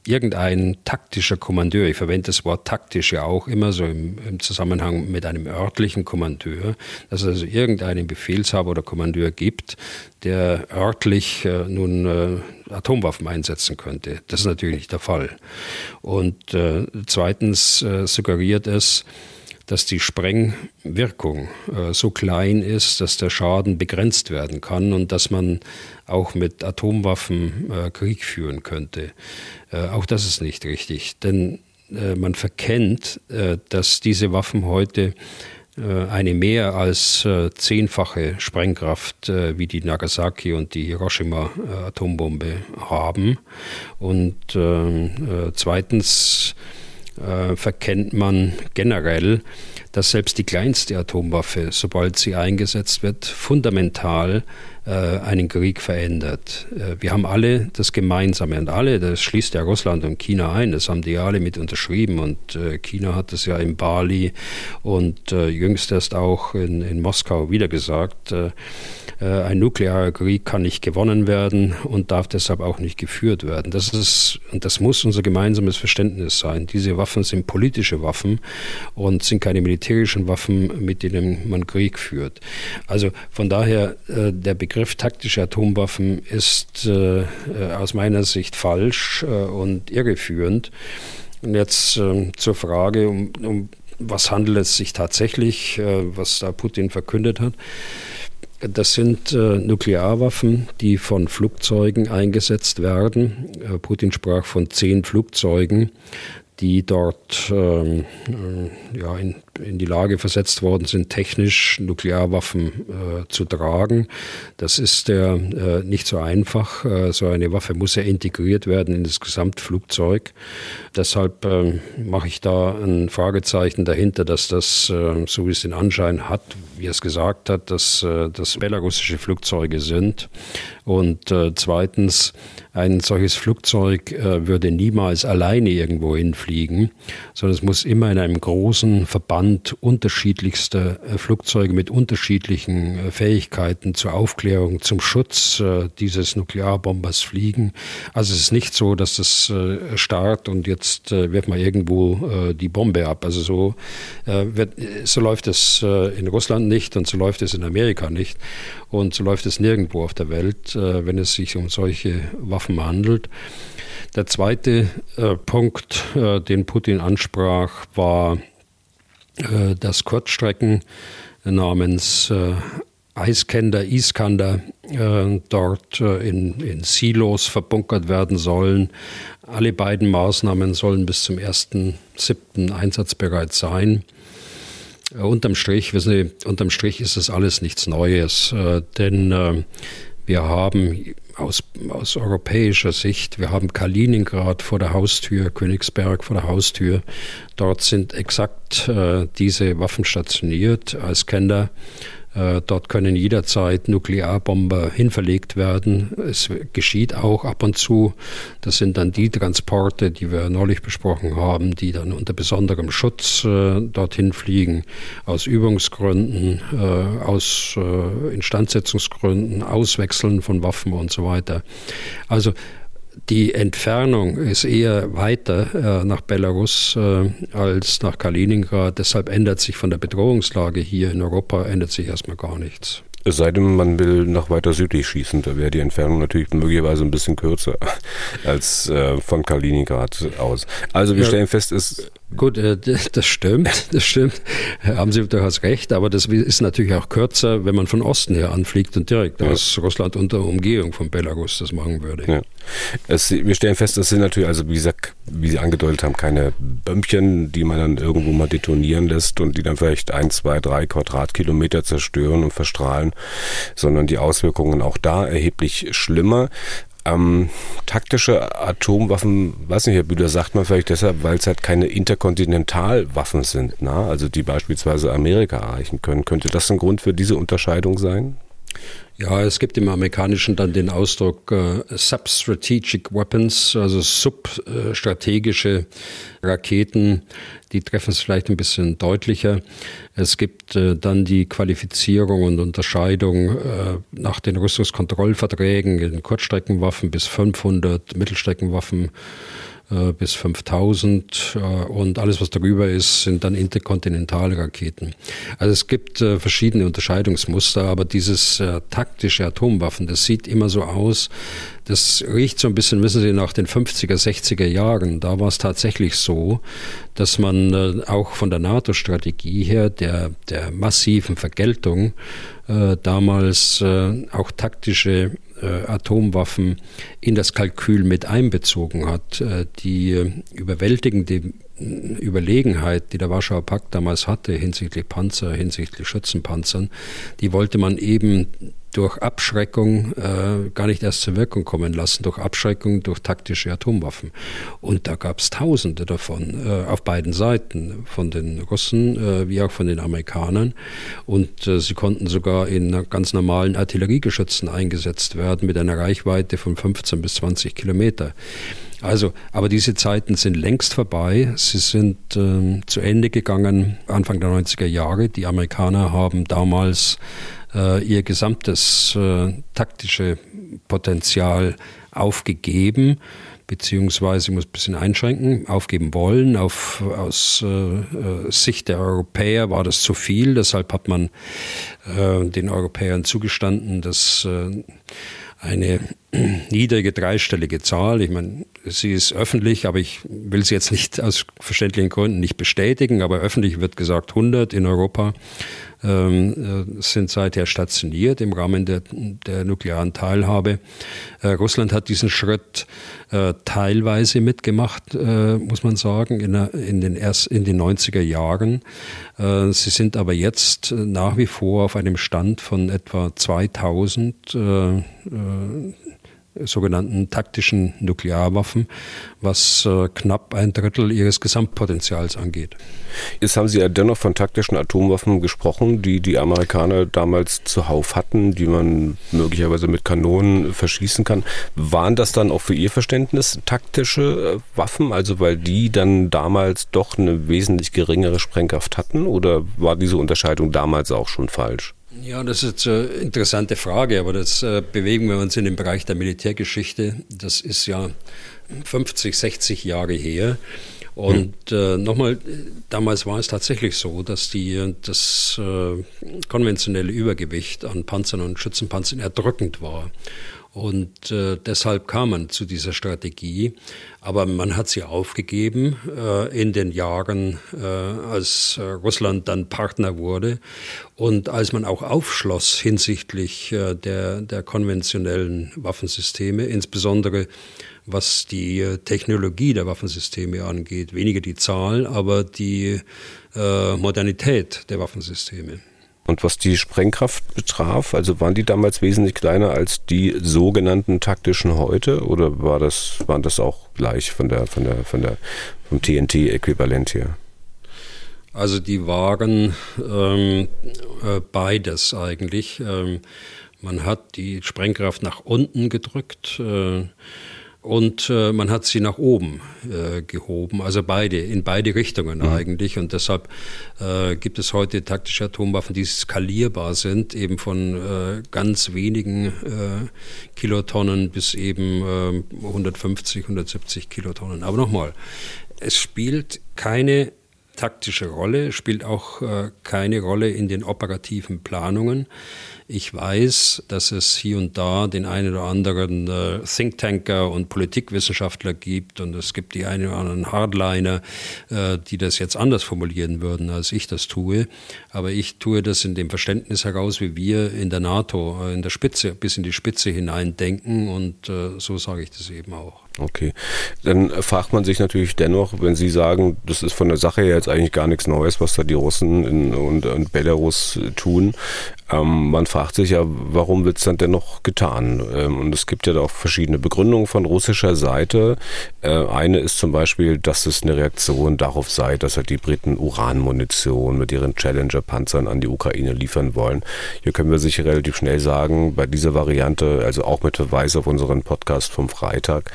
irgendein taktischer Kommandeur, ich verwende das Wort taktisch ja auch immer so im, im Zusammenhang mit einem örtlichen Kommandeur, dass es also irgendeinen Befehlshaber oder Kommandeur gibt, der örtlich äh, nun äh, Atomwaffen einsetzen könnte. Das ist natürlich nicht der Fall. Und äh, zweitens äh, suggeriert es, dass die Sprengwirkung äh, so klein ist, dass der Schaden begrenzt werden kann und dass man auch mit Atomwaffen äh, Krieg führen könnte. Äh, auch das ist nicht richtig, denn äh, man verkennt, äh, dass diese Waffen heute äh, eine mehr als zehnfache Sprengkraft wie die Nagasaki und die Hiroshima Atombombe haben. Und ähm, zweitens äh, verkennt man generell, dass selbst die kleinste Atomwaffe, sobald sie eingesetzt wird, fundamental einen Krieg verändert. Äh, wir haben alle das Gemeinsame und alle, das schließt ja Russland und China ein, das haben die alle mit unterschrieben und äh, China hat es ja in Bali und äh, jüngst erst auch in, in Moskau wieder gesagt, äh, äh, ein nuklearer Krieg kann nicht gewonnen werden und darf deshalb auch nicht geführt werden. Das ist und das muss unser gemeinsames Verständnis sein. Diese Waffen sind politische Waffen und sind keine militärischen Waffen, mit denen man Krieg führt. Also von daher äh, der Begriff taktische Atomwaffen ist äh, aus meiner Sicht falsch und irreführend. Und jetzt ähm, zur Frage, um, um was handelt es sich tatsächlich, was da Putin verkündet hat. Das sind äh, Nuklearwaffen, die von Flugzeugen eingesetzt werden. Äh, Putin sprach von zehn Flugzeugen die dort ähm, äh, ja, in, in, die Lage versetzt worden sind, technisch Nuklearwaffen äh, zu tragen. Das ist ja äh, nicht so einfach. Äh, so eine Waffe muss ja integriert werden in das Gesamtflugzeug. Deshalb ähm, mache ich da ein Fragezeichen dahinter, dass das, äh, so wie es den Anschein hat, wie er es gesagt hat, dass äh, das belarussische Flugzeuge sind. Und zweitens, ein solches Flugzeug äh, würde niemals alleine irgendwo hinfliegen, sondern es muss immer in einem großen Verband unterschiedlichster äh, Flugzeuge mit unterschiedlichen äh, Fähigkeiten zur Aufklärung, zum Schutz äh, dieses Nuklearbombers fliegen. Also es ist nicht so, dass das start und jetzt wird mal irgendwo die Bombe ab. Also so, wird, so läuft es in Russland nicht und so läuft es in Amerika nicht und so läuft es nirgendwo auf der Welt, wenn es sich um solche Waffen handelt. Der zweite Punkt, den Putin ansprach, war, äh, dass Kurzstrecken namens äh, Eiskender, Iskander äh, dort äh, in, in Silos verbunkert werden sollen. Alle beiden Maßnahmen sollen bis zum 1.7. einsatzbereit sein. Unterm Strich, wissen Sie, unterm Strich ist das alles nichts Neues, denn wir haben aus, aus europäischer Sicht, wir haben Kaliningrad vor der Haustür, Königsberg vor der Haustür. Dort sind exakt äh, diese Waffen stationiert als Kender. Äh, dort können jederzeit Nuklearbomber hinverlegt werden. Es geschieht auch ab und zu. Das sind dann die Transporte, die wir neulich besprochen haben, die dann unter besonderem Schutz äh, dorthin fliegen, aus Übungsgründen, äh, aus Instandsetzungsgründen, Auswechseln von Waffen und so weiter. Also die Entfernung ist eher weiter äh, nach Belarus äh, als nach Kaliningrad. Deshalb ändert sich von der Bedrohungslage hier in Europa ändert sich erstmal gar nichts. Es sei denn, man will noch weiter südlich schießen, da wäre die Entfernung natürlich möglicherweise ein bisschen kürzer [laughs] als äh, von Kaliningrad aus. Also wir ja, stellen fest, es Gut, äh, das stimmt, [laughs] das stimmt. Haben Sie durchaus recht, aber das ist natürlich auch kürzer, wenn man von Osten her anfliegt und direkt ja. aus Russland unter Umgehung von Belarus das machen würde. Ja. Es, wir stellen fest, das sind natürlich, also wie gesagt, wie Sie angedeutet haben, keine Bömmchen, die man dann irgendwo mal detonieren lässt und die dann vielleicht ein, zwei, drei Quadratkilometer zerstören und verstrahlen, sondern die Auswirkungen auch da erheblich schlimmer. Ähm, taktische Atomwaffen, weiß nicht, Herr Bühler, sagt man vielleicht deshalb, weil es halt keine Interkontinentalwaffen sind, na? also die beispielsweise Amerika erreichen können. Könnte das ein Grund für diese Unterscheidung sein? Ja, es gibt im Amerikanischen dann den Ausdruck äh, Substrategic Weapons, also substrategische Raketen. Die treffen es vielleicht ein bisschen deutlicher. Es gibt äh, dann die Qualifizierung und Unterscheidung äh, nach den Rüstungskontrollverträgen in Kurzstreckenwaffen bis 500, Mittelstreckenwaffen äh, bis 5000 äh, und alles, was darüber ist, sind dann interkontinentale Raketen. Also es gibt äh, verschiedene Unterscheidungsmuster, aber dieses taktische Atomwaffen, das sieht immer so aus, das riecht so ein bisschen, wissen Sie, nach den 50er, 60er Jahren. Da war es tatsächlich so, dass man auch von der NATO-Strategie her, der, der massiven Vergeltung, damals auch taktische äh, Atomwaffen in das Kalkül mit einbezogen hat. Äh, die überwältigende Überlegenheit, die der Warschauer Pakt damals hatte hinsichtlich Panzer, hinsichtlich Schützenpanzern, die wollte man eben durch Abschreckung äh, gar nicht erst zur Wirkung kommen lassen, durch Abschreckung, durch taktische Atomwaffen. Und da gab es Tausende davon äh, auf beiden Seiten, von den Russen äh, wie auch von den Amerikanern. Und äh, sie konnten sogar in ganz normalen Artilleriegeschützen eingesetzt werden mit einer Reichweite von 15 bis 20 Kilometer. Also, aber diese Zeiten sind längst vorbei. Sie sind ähm, zu Ende gegangen Anfang der 90er Jahre. Die Amerikaner haben damals äh, ihr gesamtes äh, taktische Potenzial aufgegeben beziehungsweise, ich muss ein bisschen einschränken, aufgeben wollen. Auf, aus äh, äh, Sicht der Europäer war das zu viel, deshalb hat man äh, den Europäern zugestanden, dass äh, eine [clears throat] niedrige dreistellige Zahl. Ich meine, sie ist öffentlich, aber ich will sie jetzt nicht aus verständlichen Gründen nicht bestätigen, aber öffentlich wird gesagt 100 in Europa ähm, äh, sind seither stationiert im Rahmen der, der nuklearen Teilhabe. Äh, Russland hat diesen Schritt äh, teilweise mitgemacht, äh, muss man sagen, in, in, den erst, in den 90er Jahren. Äh, sie sind aber jetzt nach wie vor auf einem Stand von etwa 2000 äh, sogenannten taktischen Nuklearwaffen, was äh, knapp ein Drittel ihres Gesamtpotenzials angeht. Jetzt haben Sie ja dennoch von taktischen Atomwaffen gesprochen, die die Amerikaner damals zuhauf hatten, die man möglicherweise mit Kanonen verschießen kann. Waren das dann auch für Ihr Verständnis taktische äh, Waffen, also weil die dann damals doch eine wesentlich geringere Sprengkraft hatten oder war diese Unterscheidung damals auch schon falsch? Ja, das ist eine interessante Frage, aber das äh, bewegen wir uns in den Bereich der Militärgeschichte. Das ist ja 50, 60 Jahre her. Und äh, nochmal, damals war es tatsächlich so, dass die, das äh, konventionelle Übergewicht an Panzern und Schützenpanzern erdrückend war. Und äh, deshalb kam man zu dieser Strategie. Aber man hat sie aufgegeben äh, in den Jahren, äh, als äh, Russland dann Partner wurde. Und als man auch aufschloss hinsichtlich äh, der, der konventionellen Waffensysteme, insbesondere was die äh, Technologie der Waffensysteme angeht. Weniger die Zahl, aber die Modernität der Waffensysteme. Und was die Sprengkraft betraf, also waren die damals wesentlich kleiner als die sogenannten taktischen heute oder war das, waren das auch gleich von der, von der, von der, vom TNT-Äquivalent hier? Also die waren ähm, äh, beides eigentlich. Ähm, man hat die Sprengkraft nach unten gedrückt. Äh, und äh, man hat sie nach oben äh, gehoben, also beide, in beide Richtungen mhm. eigentlich. Und deshalb äh, gibt es heute taktische Atomwaffen, die skalierbar sind, eben von äh, ganz wenigen äh, Kilotonnen bis eben äh, 150, 170 Kilotonnen. Aber nochmal, es spielt keine taktische Rolle, spielt auch äh, keine Rolle in den operativen Planungen. Ich weiß, dass es hier und da den einen oder anderen äh, Thinktanker und Politikwissenschaftler gibt und es gibt die einen oder anderen Hardliner, äh, die das jetzt anders formulieren würden, als ich das tue. Aber ich tue das in dem Verständnis heraus, wie wir in der NATO äh, in der Spitze bis in die Spitze hinein denken und äh, so sage ich das eben auch. Okay, dann fragt man sich natürlich dennoch, wenn Sie sagen, das ist von der Sache her jetzt eigentlich gar nichts Neues, was da die Russen in, und, und Belarus tun. Ähm, man fragt sich ja, warum wird es dann dennoch getan? Ähm, und es gibt ja auch verschiedene Begründungen von russischer Seite. Äh, eine ist zum Beispiel, dass es eine Reaktion darauf sei, dass halt die Briten Uranmunition mit ihren Challenger-Panzern an die Ukraine liefern wollen. Hier können wir sicher relativ schnell sagen, bei dieser Variante, also auch mit Verweis auf unseren Podcast vom Freitag,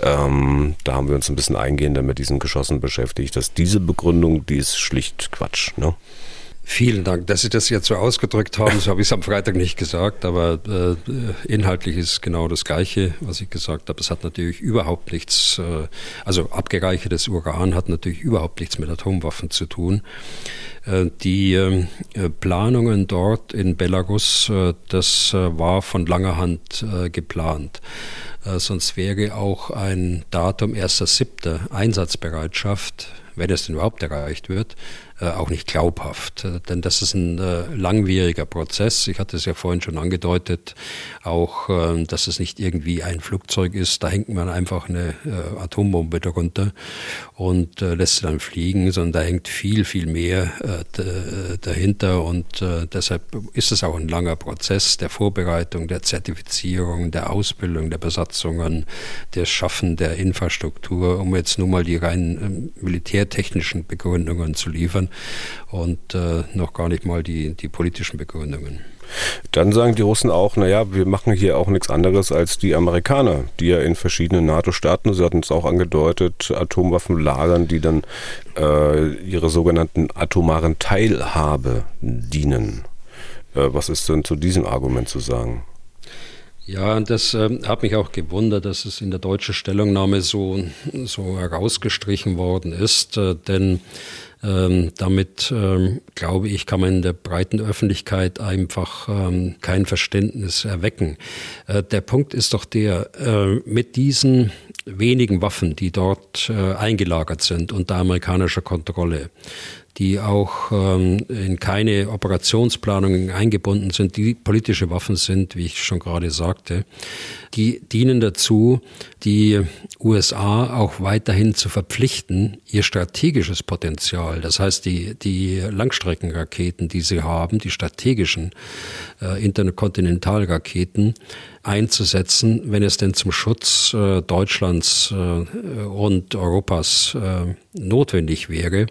ähm, da haben wir uns ein bisschen eingehender mit diesen Geschossen beschäftigt, dass diese Begründung, die ist schlicht Quatsch. Ne? Vielen Dank, dass Sie das jetzt so ausgedrückt haben. So habe ich es am Freitag nicht gesagt, aber äh, inhaltlich ist genau das Gleiche, was ich gesagt habe. Es hat natürlich überhaupt nichts, äh, also abgereichertes Uran hat natürlich überhaupt nichts mit Atomwaffen zu tun. Äh, die äh, Planungen dort in Belarus, äh, das äh, war von langer Hand geplant. sonst wäre auch ein Datum 1.7. Einsatzbereitschaft wenn es denn überhaupt erreicht wird, auch nicht glaubhaft. Äh, denn das ist ein äh, langwieriger Prozess. Ich hatte es ja vorhin schon angedeutet, auch, äh, dass es nicht irgendwie ein Flugzeug ist. Da hängt man einfach eine äh, Atombombe darunter und äh, lässt sie dann fliegen, sondern da hängt viel, viel mehr dahinter. Und deshalb ist es auch ein langer Prozess der Vorbereitung, der Zertifizierung, der Ausbildung der Besatzungen, des Schaffen der Infrastruktur, um jetzt nur mal die rein militärtechnischen Begründungen zu liefern und äh, noch gar nicht mal die, die politischen Begründungen. Dann sagen die Russen auch, naja, wir machen hier auch nichts anderes als die Amerikaner, die ja in verschiedenen NATO-Staaten, Sie hatten es auch angedeutet, Atomwaffen lagern, die dann äh, ihre sogenannten atomaren Teilhabe dienen. Äh, was ist denn zu diesem Argument zu sagen? Ja, das äh, hat mich auch gewundert, dass es in der deutschen Stellungnahme so, so herausgestrichen worden ist, äh, denn ähm, damit, ähm, glaube ich, kann man in der breiten Öffentlichkeit einfach ähm, kein Verständnis erwecken. Äh, der Punkt ist doch der, äh, mit diesen wenigen Waffen, die dort äh, eingelagert sind unter amerikanischer Kontrolle, die auch ähm, in keine Operationsplanungen eingebunden sind, die politische Waffen sind, wie ich schon gerade sagte, die dienen dazu, die USA auch weiterhin zu verpflichten, ihr strategisches Potenzial, das heißt die, die Langstreckenraketen, die sie haben, die strategischen äh, Interkontinentalraketen, einzusetzen, wenn es denn zum Schutz äh, Deutschlands äh, und Europas äh, notwendig wäre.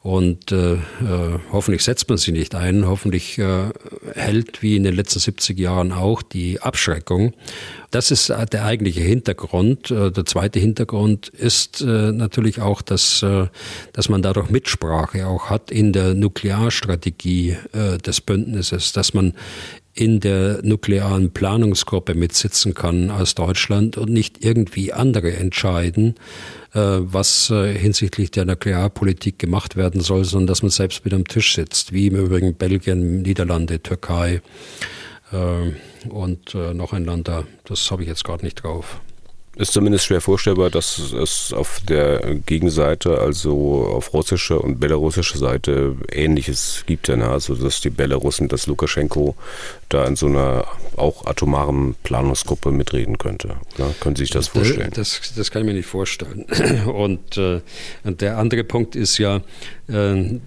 Und äh, äh, hoffentlich setzt man sie nicht ein. Hoffentlich äh, hält wie in den letzten 70 Jahren auch die Abschreckung. Das ist der eigentliche Hintergrund. Der zweite Hintergrund ist natürlich auch, dass, dass man dadurch Mitsprache auch hat in der Nuklearstrategie des Bündnisses, dass man in der nuklearen Planungsgruppe mitsitzen kann aus Deutschland und nicht irgendwie andere entscheiden, äh, was äh, hinsichtlich der Nuklearpolitik gemacht werden soll, sondern dass man selbst mit am Tisch sitzt, wie im Übrigen Belgien, Niederlande, Türkei äh, und noch ein Land da. Das habe ich jetzt gerade nicht drauf ist zumindest schwer vorstellbar, dass es auf der Gegenseite, also auf russischer und belarussischer Seite Ähnliches gibt. Also dass die Belarussen, dass Lukaschenko da in so einer auch atomaren Planungsgruppe mitreden könnte. Ne? Können Sie sich das vorstellen? Das, das kann ich mir nicht vorstellen. [clears throat] Und, äh, der andere Punkt ist ja, äh,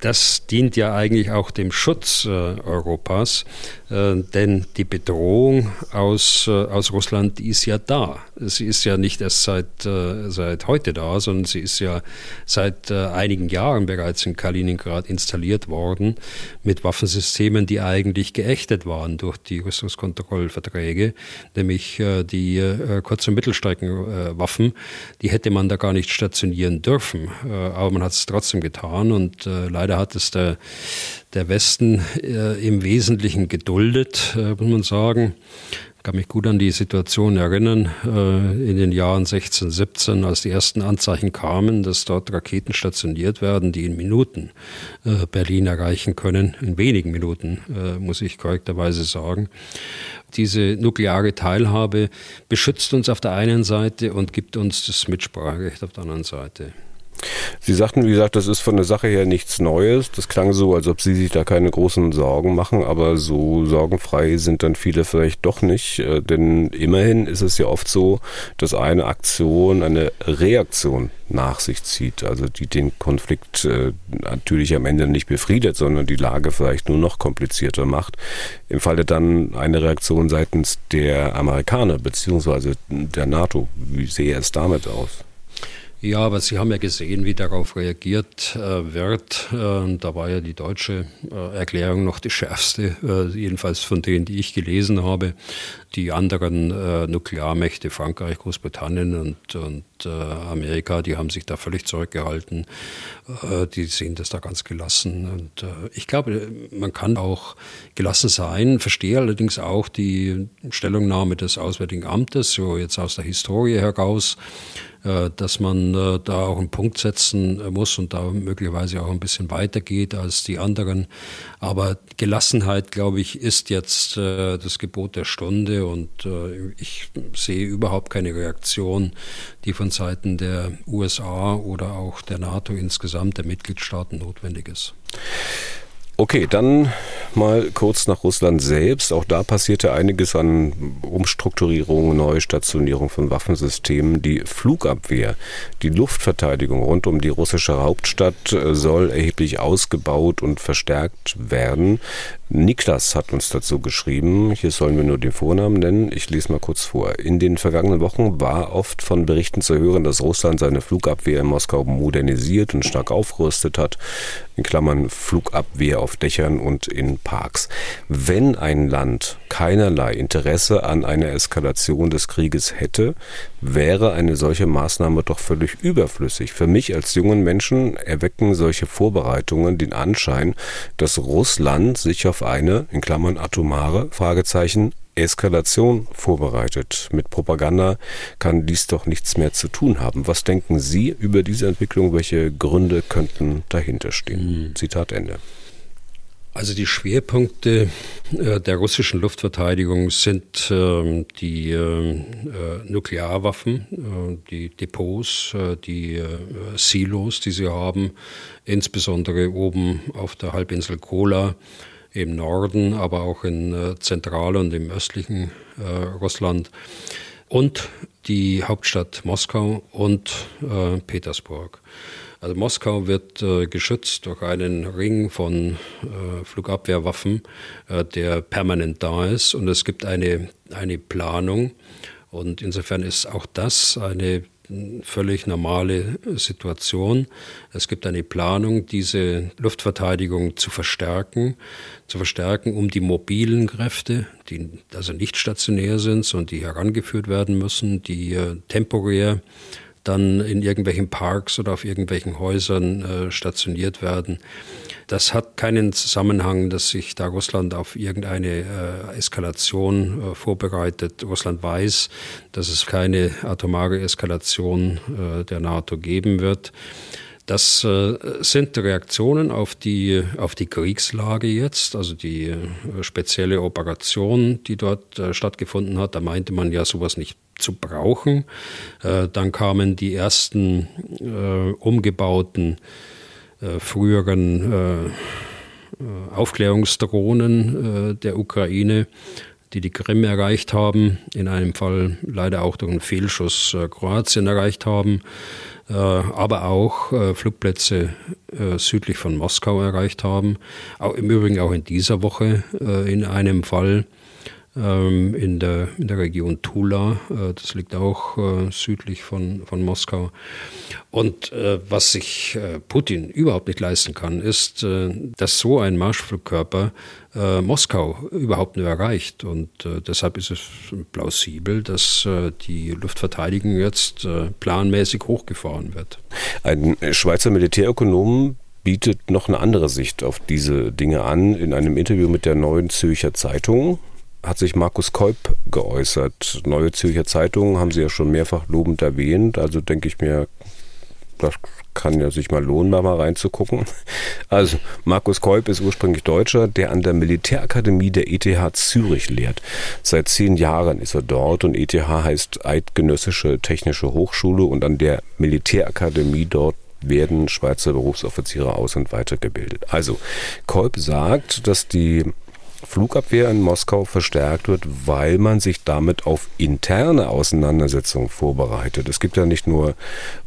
das dient ja eigentlich auch dem Schutz äh, Europas, äh, denn die Bedrohung aus, aus Russland, die ist ja da. Sie ist ja nicht erst seit, seit heute da, sondern sie ist ja seit einigen Jahren bereits in Kaliningrad installiert worden mit Waffensystemen, die eigentlich geächtet waren durch die Rüstungskontrollverträge, nämlich die Kurz- und Mittelstreckenwaffen. Die hätte man da gar nicht stationieren dürfen, aber man hat es trotzdem getan und äh, leider hat es der, der Westen äh, im Wesentlichen geduldet, äh, muss man sagen. Ich kann mich gut an die Situation erinnern, äh, in den Jahren 16, 17, als die ersten Anzeichen kamen, dass dort Raketen stationiert werden, die in Minuten äh, Berlin erreichen können, in wenigen Minuten, äh, muss ich korrekterweise sagen. Diese nukleare Teilhabe beschützt uns auf der einen Seite und gibt uns das Mitspracherecht auf der anderen Seite. Sie sagten, wie gesagt, das ist von der Sache her nichts Neues. Das klang so, als ob Sie sich da keine großen Sorgen machen, aber so sorgenfrei sind dann viele vielleicht doch nicht. Äh, denn immerhin ist es ja oft so, dass eine Aktion eine Reaktion nach sich zieht, also die den Konflikt äh, natürlich am Ende nicht befriedet, sondern die Lage vielleicht nur noch komplizierter macht. Im Falle dann eine Reaktion seitens der Amerikaner beziehungsweise der NATO. Wie sehe es damit aus? Ja, aber Sie haben ja gesehen, wie darauf reagiert äh, wird. Äh, da war ja die deutsche äh, Erklärung noch die schärfste, äh, jedenfalls von denen, die ich gelesen habe. Die anderen äh, Nuklearmächte, Frankreich, Großbritannien und, und äh, Amerika, die haben sich da völlig zurückgehalten. die sehen das da ganz gelassen. Und ich glaube, man kann auch gelassen sein, verstehe allerdings auch die Stellungnahme des Auswärtigen Amtes, so jetzt aus der Historie heraus dass man äh, da auch einen Punkt setzen muss und da möglicherweise auch ein bisschen weitergeht als die anderen. Aber Gelassenheit, glaube ich, ist jetzt das Gebot der Stunde und ich sehe überhaupt keine Reaktion, die von Seiten der USA oder auch der NATO insgesamt, der Mitgliedstaaten notwendig ist. Okay, dann mal kurz nach Russland selbst. Auch da passierte einiges an Umstrukturierung, Neustationierung von Waffensystemen. Die Flugabwehr, die Luftverteidigung rund um die russische Hauptstadt äh, soll erheblich ausgebaut und verstärkt werden. Niklas hat uns dazu geschrieben. Hier sollen wir nur den Vornamen nennen. Ich lese mal kurz vor. In den vergangenen Wochen war oft von Berichten zu hören, dass Russland seine Flugabwehr in Moskau modernisiert und stark aufgerüstet hat. In Klammern Flugabwehr auf Dächern und in Parks. Wenn ein Land keinerlei Interesse an einer Eskalation des Krieges hätte, wäre eine solche Maßnahme doch völlig überflüssig. Für mich als jungen Menschen erwecken solche Vorbereitungen den Anschein, dass Russland sich auf eine, in Klammern atomare, Fragezeichen, Eskalation vorbereitet. Mit Propaganda kann dies doch nichts mehr zu tun haben. Was denken Sie über diese Entwicklung? Welche Gründe könnten dahinter stehen? Mhm. Zitat Ende. Also die Schwerpunkte äh, der russischen Luftverteidigung sind ähm, die äh, äh, Nuklearwaffen, die Depots, die Silos, die sie haben, insbesondere oben auf der Halbinsel Kola im Norden, aber auch in Zentral- und im östlichen Russland und die Hauptstadt Moskau und Petersburg. Also Moskau wird äh, geschützt durch einen Ring von äh, Flugabwehrwaffen, äh, der permanent da ist. Und es gibt eine, eine Planung. Und insofern ist auch das eine völlig normale Situation. Es gibt eine Planung, diese Luftverteidigung zu verstärken, zu verstärken, um die mobilen Kräfte, die also nicht stationär sind, sondern die herangeführt werden müssen, die äh, temporär dann in irgendwelchen Parks oder auf irgendwelchen Häusern äh, stationiert werden. Das hat keinen Zusammenhang, dass sich da Russland auf irgendeine äh, Eskalation äh, vorbereitet. Russland weiß, dass es keine atomare Eskalation äh, der NATO geben wird. Das äh, sind Reaktionen auf die, auf die Kriegslage jetzt, also die äh, spezielle Operation, die dort stattgefunden hat. Da meinte man ja sowas nicht zu brauchen. Äh, dann kamen die ersten äh, umgebauten äh, früheren Aufklärungsdrohnen der Ukraine die die Krim erreicht haben, in einem Fall leider auch durch einen Fehlschuss Kroatien erreicht haben. Aber auch Flugplätze südlich von Moskau erreicht haben. Im Übrigen auch in dieser Woche in einem Fall ähm, in der, in der Region Tula. Äh, das liegt auch äh, südlich von, von Moskau. Und äh, was sich Putin überhaupt nicht leisten kann, ist, dass so ein Marschflugkörper Moskau überhaupt nur erreicht. Und deshalb ist es plausibel, dass die Luftverteidigung jetzt planmäßig hochgefahren wird. Ein Schweizer Militärökonom bietet noch eine andere Sicht auf diese Dinge an in einem Interview mit der Neuen Zürcher Zeitung hat sich Markus Kolb geäußert. Neue Zürcher Zeitung haben Sie ja schon mehrfach lobend erwähnt. Also denke ich mir, das kann ja sich mal lohnen, da mal reinzugucken. [laughs] Also Markus Kolb ist ursprünglich Deutscher, der an der Militärakademie der ETH Zürich lehrt. Seit zehn Jahren ist er dort und ETH heißt Eidgenössische Technische Hochschule und an der Militärakademie dort werden Schweizer Berufsoffiziere aus- und weitergebildet. Also Kolb sagt, dass die Flugabwehr in Moskau verstärkt wird, weil man sich damit auf interne Auseinandersetzungen vorbereitet. Es gibt ja nicht nur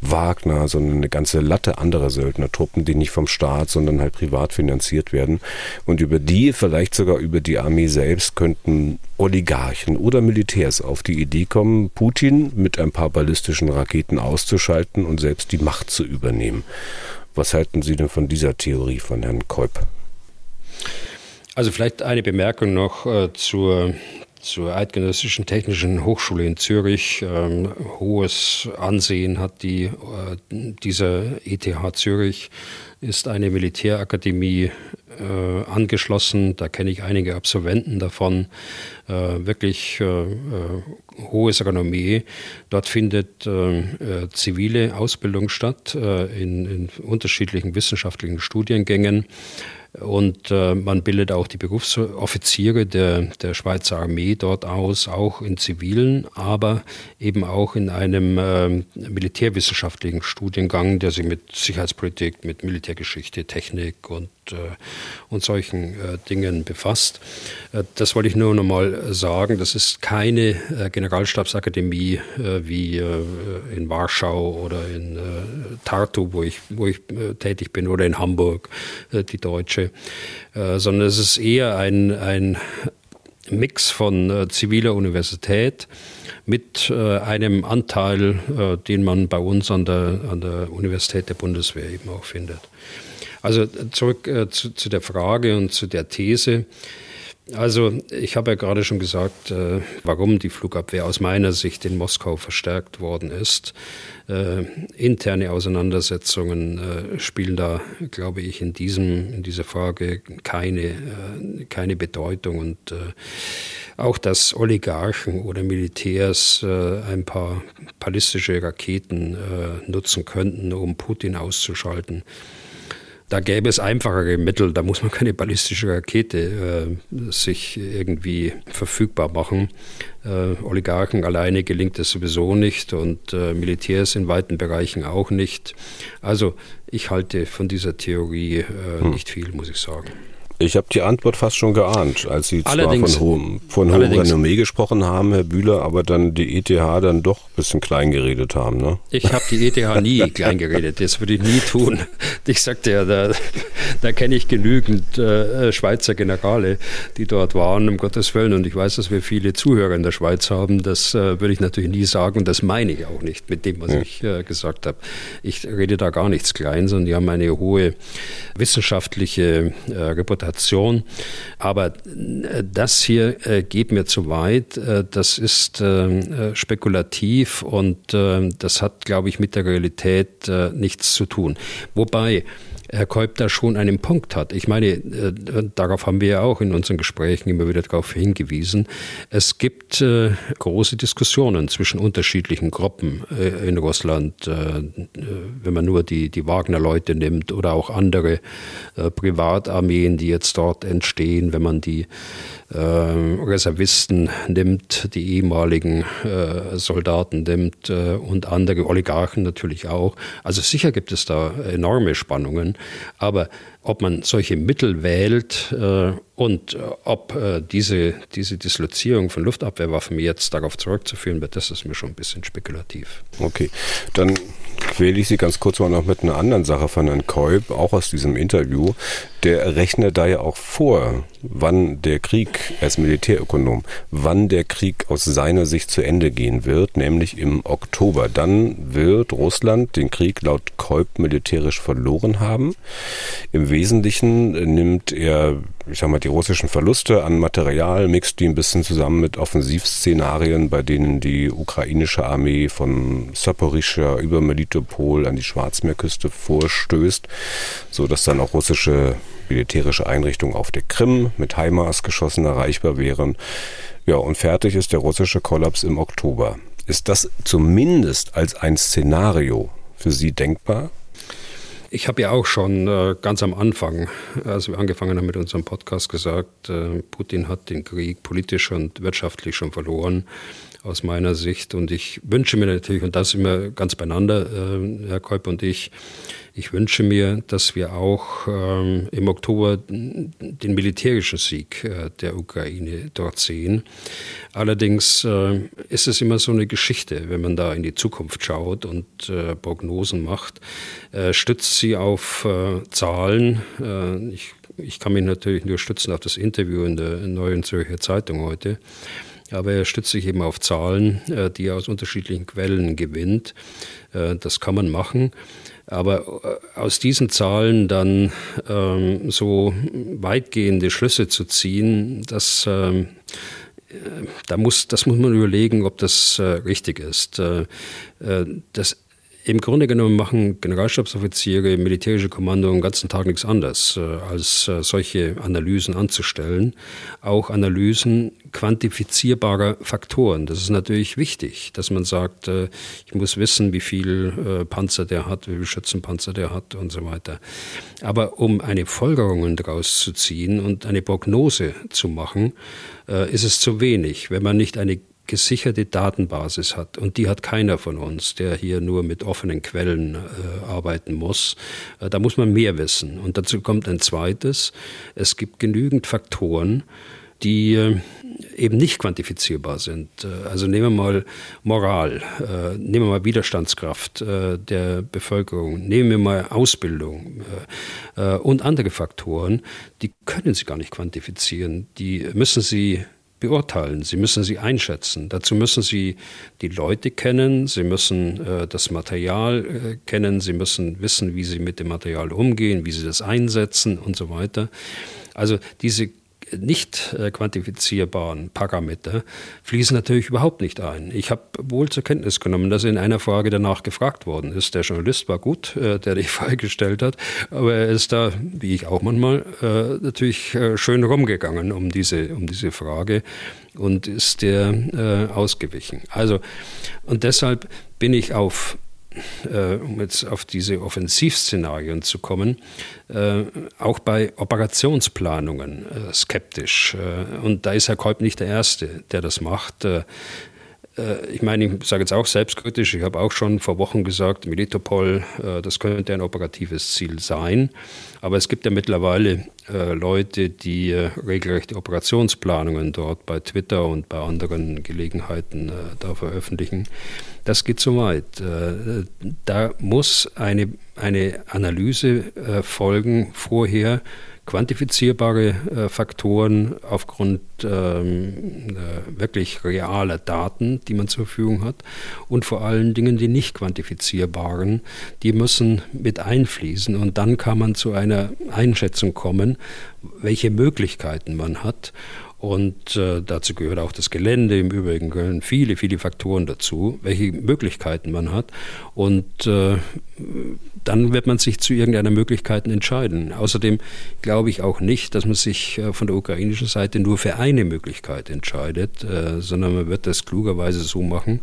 Wagner, sondern eine ganze Latte anderer Söldnertruppen, die nicht vom Staat, sondern halt privat finanziert werden. Und über die, vielleicht sogar über die Armee selbst, könnten Oligarchen oder Militärs auf die Idee kommen, Putin mit ein paar ballistischen Raketen auszuschalten und selbst die Macht zu übernehmen. Was halten Sie denn von dieser Theorie von Herrn Kolb? Also vielleicht eine Bemerkung noch äh, zur, zur Eidgenössischen Technischen Hochschule in Zürich. Ähm, hohes Ansehen hat die, äh, dieser ETH Zürich, ist eine Militärakademie äh, angeschlossen. Da kenne ich einige Absolventen davon. Äh, wirklich äh, äh hohes Renommee. Dort findet äh, äh, zivile Ausbildung statt in, in unterschiedlichen wissenschaftlichen Studiengängen. Und äh, man bildet auch die Berufsoffiziere der, der Schweizer Armee dort aus, auch in zivilen, aber eben auch in einem äh, militärwissenschaftlichen Studiengang, der sich mit Sicherheitspolitik, mit Militärgeschichte, Technik und äh, und solchen äh, Dingen befasst. Äh, das wollte ich nur noch mal sagen. Das ist keine Generalstabsakademie wie in Warschau oder in Tartu, wo ich, wo ich tätig bin, oder in Hamburg, die deutsche, sondern es ist eher ein, ein Mix von ziviler Universität mit einem Anteil, den man bei uns an der, an der Universität der Bundeswehr eben auch findet. Also zurück äh, zu, zu, der Frage und zu der These. Also ich habe ja gerade schon gesagt, äh, warum die Flugabwehr aus meiner Sicht in Moskau verstärkt worden ist. Äh, interne Auseinandersetzungen äh, spielen da, glaube ich, in, diesem, in dieser Frage keine, äh, keine Bedeutung. Und äh, auch, dass Oligarchen oder Militärs äh, ein paar ballistische Raketen nutzen könnten, um Putin auszuschalten da gäbe es einfachere Mittel, da muss man keine ballistische Rakete äh, sich irgendwie verfügbar machen. Äh, Oligarchen alleine gelingt es sowieso nicht und äh, Militärs in weiten Bereichen auch nicht. Also ich halte von dieser Theorie äh, hm. nicht viel, muss ich sagen. Ich habe die Antwort fast schon geahnt, als Sie allerdings, zwar von hohem, von hohem Renommee gesprochen haben, Herr Bühler, aber dann die ETH dann doch ein bisschen klein geredet haben. Ne? Ich habe die ETH [laughs] nie klein geredet, das würde ich nie tun. Ich sagte ja, da, da kenne ich genügend äh, Schweizer Generale, die dort waren, um Gottes Willen. Und ich weiß, dass wir viele Zuhörer in der Schweiz haben. Das äh, würde ich natürlich nie sagen und das meine ich auch nicht mit dem, was ja. ich äh, gesagt habe. Ich rede da gar nichts klein, sondern die haben eine hohe wissenschaftliche äh, Reputation Kommunikation. Aber äh, das hier äh, geht mir zu weit. Äh, das ist spekulativ und das hat, glaube ich, mit der Realität nichts zu tun. Wobei Herr Kolb da schon einen Punkt hat. Ich meine, äh, darauf haben wir ja auch in unseren Gesprächen immer wieder darauf hingewiesen. Es gibt äh, große Diskussionen zwischen unterschiedlichen Gruppen äh, in Russland, äh, äh, wenn man nur die, die Wagner-Leute nimmt oder auch andere äh, Privatarmeen, die jetzt dort entstehen, wenn man die Reservisten nimmt, die ehemaligen Soldaten nimmt und andere Oligarchen natürlich auch. Also sicher gibt es da enorme Spannungen, aber ob man solche Mittel wählt äh, und äh, ob äh, diese, diese Dislozierung von Luftabwehrwaffen jetzt darauf zurückzuführen wird, das ist mir schon ein bisschen spekulativ. Okay, dann quäle ich Sie ganz kurz mal noch mit einer anderen Sache von Herrn Kolb, auch aus diesem Interview. Der rechnet da ja auch vor, wann der Krieg, als Militärökonom, wann der Krieg aus seiner Sicht zu Ende gehen wird, nämlich im Oktober. Dann wird Russland den Krieg laut Kolb militärisch verloren haben. Im Wesentlichen nimmt er, ich sag mal, die russischen Verluste an Material, mixt die ein bisschen zusammen mit Offensivszenarien, bei denen die ukrainische Armee von Saporischschja über Melitopol an die Schwarzmeerküste vorstößt, so dass dann auch russische militärische Einrichtungen auf der Krim mit HIMARS-Geschossen erreichbar wären. Ja, und fertig ist der russische Kollaps im Oktober. Ist das zumindest als ein Szenario für Sie denkbar? Ich habe ja auch schon äh, ganz am Anfang, als wir angefangen haben mit unserem Podcast, gesagt, äh, Putin hat den Krieg politisch und wirtschaftlich schon verloren, aus meiner Sicht. Und ich wünsche mir natürlich, und das immer ganz beieinander, äh, Herr Kolb und ich, ich wünsche mir, dass wir auch ähm, im Oktober den militärischen Sieg äh, der Ukraine dort sehen. Allerdings äh, ist es immer so eine Geschichte, wenn man da in die Zukunft schaut und äh, Prognosen macht, äh, stützt sie auf äh, Zahlen. Äh, ich, ich kann mich natürlich nur stützen auf das Interview in der Neuen Zürcher Zeitung heute. Aber er stützt sich eben auf Zahlen, die er aus unterschiedlichen Quellen gewinnt. Das kann man machen. Aber äh, aus diesen Zahlen dann ähm, so weitgehende Schlüsse zu ziehen, das, ähm, äh, da muss, das muss man überlegen, ob das äh, richtig ist. Äh, äh das im Grunde genommen machen Generalstabsoffiziere, militärische Kommando den ganzen Tag nichts anderes, äh, als äh, solche Analysen anzustellen. Auch Analysen quantifizierbarer Faktoren. Das ist natürlich wichtig, dass man sagt, äh, ich muss wissen, wie viel Panzer der hat, wie viel Schützenpanzer der hat und so weiter. Aber um eine Folgerung daraus zu ziehen und eine Prognose zu machen, ist es zu wenig. Wenn man nicht eine gesicherte Datenbasis hat. Und die hat keiner von uns, der hier nur mit offenen Quellen äh, arbeiten muss. Äh, da muss man mehr wissen. Und dazu kommt ein zweites. Es gibt genügend Faktoren, die äh, eben nicht quantifizierbar sind. Äh, also nehmen wir mal Moral, äh, nehmen wir mal Widerstandskraft der Bevölkerung, nehmen wir mal Ausbildung und andere Faktoren, die können Sie gar nicht quantifizieren. Die müssen Sie beurteilen, Sie müssen sie einschätzen. Dazu müssen Sie die Leute kennen, Sie müssen äh, das Material äh, kennen, Sie müssen wissen, wie Sie mit dem Material umgehen, wie Sie das einsetzen und so weiter. Also diese nicht äh, quantifizierbaren Parameter fließen natürlich überhaupt nicht ein. Ich habe wohl zur Kenntnis genommen, dass in einer Frage danach gefragt worden ist. Der Journalist war gut, äh, der die [laughs] Frage gestellt hat, aber er ist da, wie ich auch manchmal, äh, natürlich schön rumgegangen um diese, um diese Frage und ist der ausgewichen. Also, und deshalb bin ich auf äh, um jetzt auf diese Offensivszenarien zu kommen, äh, auch bei Operationsplanungen äh, skeptisch. Äh, und da ist Herr Kolb nicht der Erste, der das macht. Äh, äh, ich meine, ich sage jetzt auch selbstkritisch, ich habe auch schon vor Wochen gesagt, Militopol, das könnte ein operatives Ziel sein. Aber es gibt ja mittlerweile Leute, die regelrechte Operationsplanungen dort bei Twitter und bei anderen Gelegenheiten da veröffentlichen. Das geht zu weit. Äh, da muss eine, eine Analyse äh, folgen vorher, quantifizierbare äh, Faktoren aufgrund ähm, äh, wirklich realer Daten, die man zur Verfügung hat und vor allen Dingen die nicht quantifizierbaren, die müssen mit einfließen und dann kann man zu einer Einschätzung kommen, welche Möglichkeiten man hat und äh, dazu gehört auch das Gelände. Im Übrigen gehören viele, viele Faktoren dazu, welche Möglichkeiten man hat. Und äh, dann wird man sich zu irgendeiner Möglichkeit entscheiden. Außerdem glaube ich auch nicht, dass man sich äh, von der ukrainischen Seite nur für eine Möglichkeit entscheidet, äh, sondern man wird das klugerweise so machen,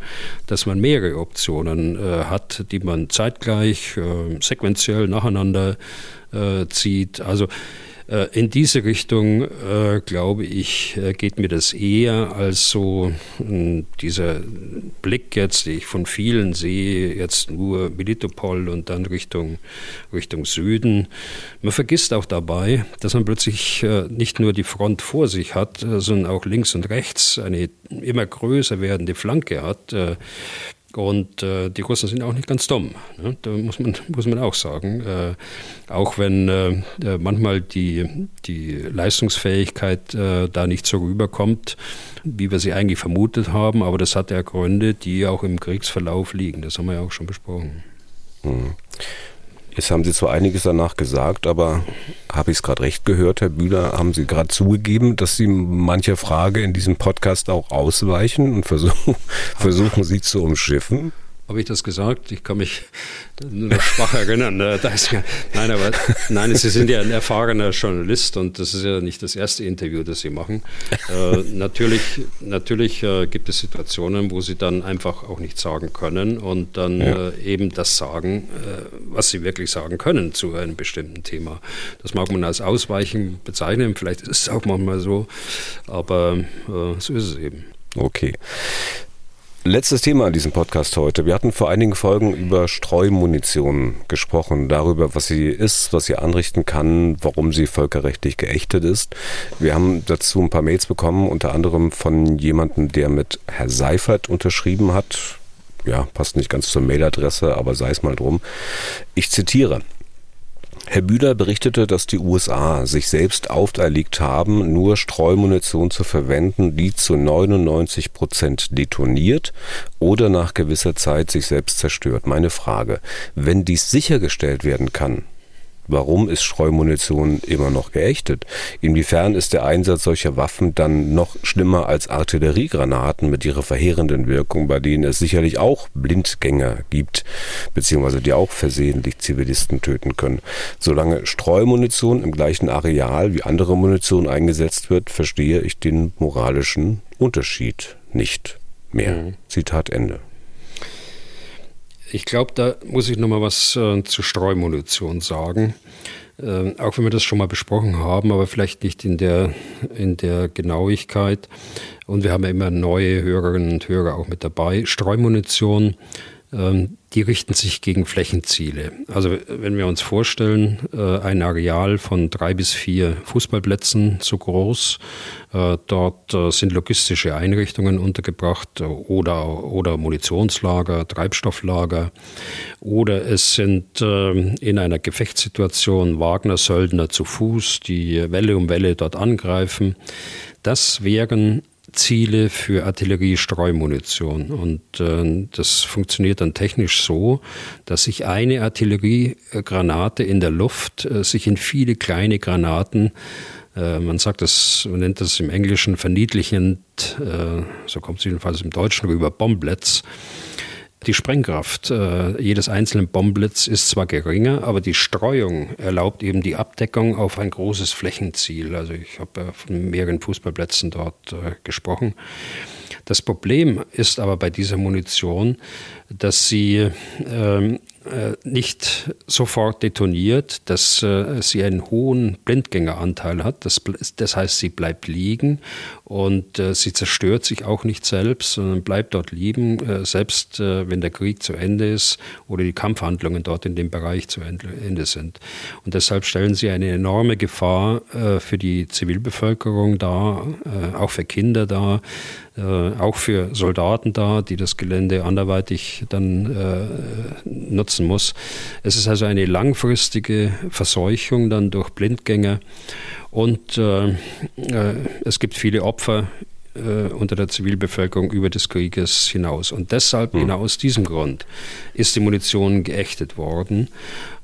dass man mehrere Optionen äh, hat, die man zeitgleich, äh, sequenziell nacheinander zieht. Also äh, in diese Richtung, äh, glaube ich, äh, geht mir das eher als so hm, dieser Blick jetzt, den ich von vielen sehe, jetzt nur Militopol und dann Richtung, Richtung Süden. Man vergisst auch dabei, dass man plötzlich nicht nur die Front vor sich hat, sondern auch links und rechts eine immer größer werdende Flanke hat. Und äh, die Russen sind auch nicht ganz dumm. Ne? Da muss man, muss man auch sagen. Äh, auch wenn äh, äh manchmal die, die Leistungsfähigkeit äh, da nicht so rüberkommt, wie wir sie eigentlich vermutet haben. Aber das hat ja Gründe, die auch im Kriegsverlauf liegen. Das haben wir ja auch schon besprochen. Mhm. Jetzt haben Sie zwar einiges danach gesagt, aber habe ich es gerade recht gehört, Herr Bühler, haben Sie gerade zugegeben, dass Sie manche Frage in diesem Podcast auch ausweichen und versuchen, [laughs] versuchen sie zu umschiffen? Habe ich das gesagt? Ich kann mich nur noch schwach erinnern. Ne? nein, aber nein, Sie sind ja ein erfahrener Journalist und das ist ja nicht das erste Interview, das Sie machen. Äh, natürlich natürlich äh, gibt es Situationen, wo Sie dann einfach auch nicht sagen können und dann ja. äh, eben das sagen, äh, was Sie wirklich sagen können zu einem bestimmten Thema. Das mag man als Ausweichen bezeichnen, vielleicht ist es auch manchmal so, aber äh, so ist es eben. Okay. Letztes Thema an diesem Podcast heute. Wir hatten vor einigen Folgen über Streumunition gesprochen, darüber, was sie ist, was sie anrichten kann, warum sie völkerrechtlich geächtet ist. Wir haben dazu ein paar Mails bekommen, unter anderem von jemandem, der mit Herr Seifert unterschrieben hat. Ja, passt nicht ganz zur Mailadresse, aber sei es mal drum. Ich zitiere. Herr Bühler berichtete, dass die USA sich selbst auferlegt haben, nur Streumunition zu verwenden, die zu 99 Prozent detoniert oder nach gewisser Zeit sich selbst zerstört. Meine Frage, wenn dies sichergestellt werden kann, Warum ist Streumunition immer noch geächtet? Inwiefern ist der Einsatz solcher Waffen dann noch schlimmer als Artilleriegranaten mit ihrer verheerenden Wirkung, bei denen es sicherlich auch Blindgänger gibt, beziehungsweise die auch versehentlich Zivilisten töten können? Solange Streumunition im gleichen Areal wie andere Munition eingesetzt wird, verstehe ich den moralischen Unterschied nicht mehr. Mhm. Zitat Ende. Ich glaube, da muss ich noch mal was äh, zu Streumunition sagen. Äh, auch wenn wir das schon mal besprochen haben, aber vielleicht nicht in der, in der Genauigkeit. Und wir haben ja immer neue Hörerinnen und Hörer auch mit dabei. Streumunition ähm, die richten sich gegen Flächenziele. Also wenn wir uns vorstellen, äh, ein Areal von drei bis vier Fußballplätzen so groß, äh, dort äh, sind logistische Einrichtungen untergebracht oder, oder Munitionslager, Treibstofflager oder es sind in einer Gefechtssituation Wagner-Söldner zu Fuß, die Welle um Welle dort angreifen. Das wären Ziele für Artilleriestreumunition. Und äh, das funktioniert dann technisch so, dass sich eine Artilleriegranate in der Luft äh, sich in viele kleine Granaten äh, man sagt das, man nennt das im Englischen verniedlichend, äh, so kommt es jedenfalls im Deutschen rüber, Bomblets, die Sprengkraft äh, jedes einzelnen Bomblitz ist zwar geringer, aber die Streuung erlaubt eben die Abdeckung auf ein großes Flächenziel. Also ich habe ja von mehreren Fußballplätzen dort äh, gesprochen. Das Problem ist aber bei dieser Munition, dass sie ähm, äh, nicht sofort detoniert, dass äh, sie einen hohen Blindgängeranteil hat. Das, das heißt, sie bleibt liegen und äh, sie zerstört sich auch nicht selbst, sondern bleibt dort liegen, selbst wenn der Krieg zu Ende ist oder die Kampfhandlungen dort in dem Bereich zu Ende sind. Und deshalb stellen sie eine enorme Gefahr für die Zivilbevölkerung dar, auch für Kinder dar, auch für Soldaten dar, die das Gelände anderweitig dann nutzen setzen muss. Es ist also eine langfristige Verseuchung dann durch Blindgänger und äh, äh, es gibt viele Opfer äh, unter der Zivilbevölkerung über des Krieges hinaus. Und deshalb, mhm. genau aus diesem Grund, ist die Munition geächtet worden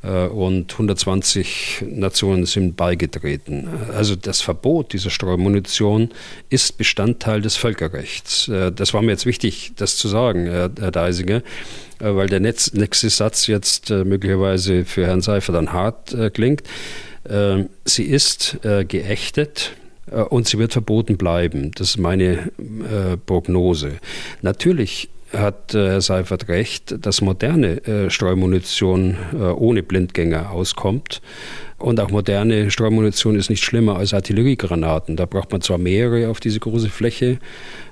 äh, und 120 Nationen sind beigetreten. Also das Verbot dieser Streumunition ist Bestandteil des Völkerrechts. Äh, das war mir jetzt wichtig, das zu sagen, Herr Deisinger, äh, weil der nächste Satz jetzt äh, möglicherweise für Herrn Seifer dann hart äh, klingt. Sie ist geächtet und sie wird verboten bleiben. Das ist meine Prognose. Natürlich hat Herr Seifert recht, dass moderne Streumunition ohne Blindgänger auskommt. Und auch moderne Streumunition ist nicht schlimmer als Artilleriegranaten. Da braucht man zwar mehrere auf diese große Fläche,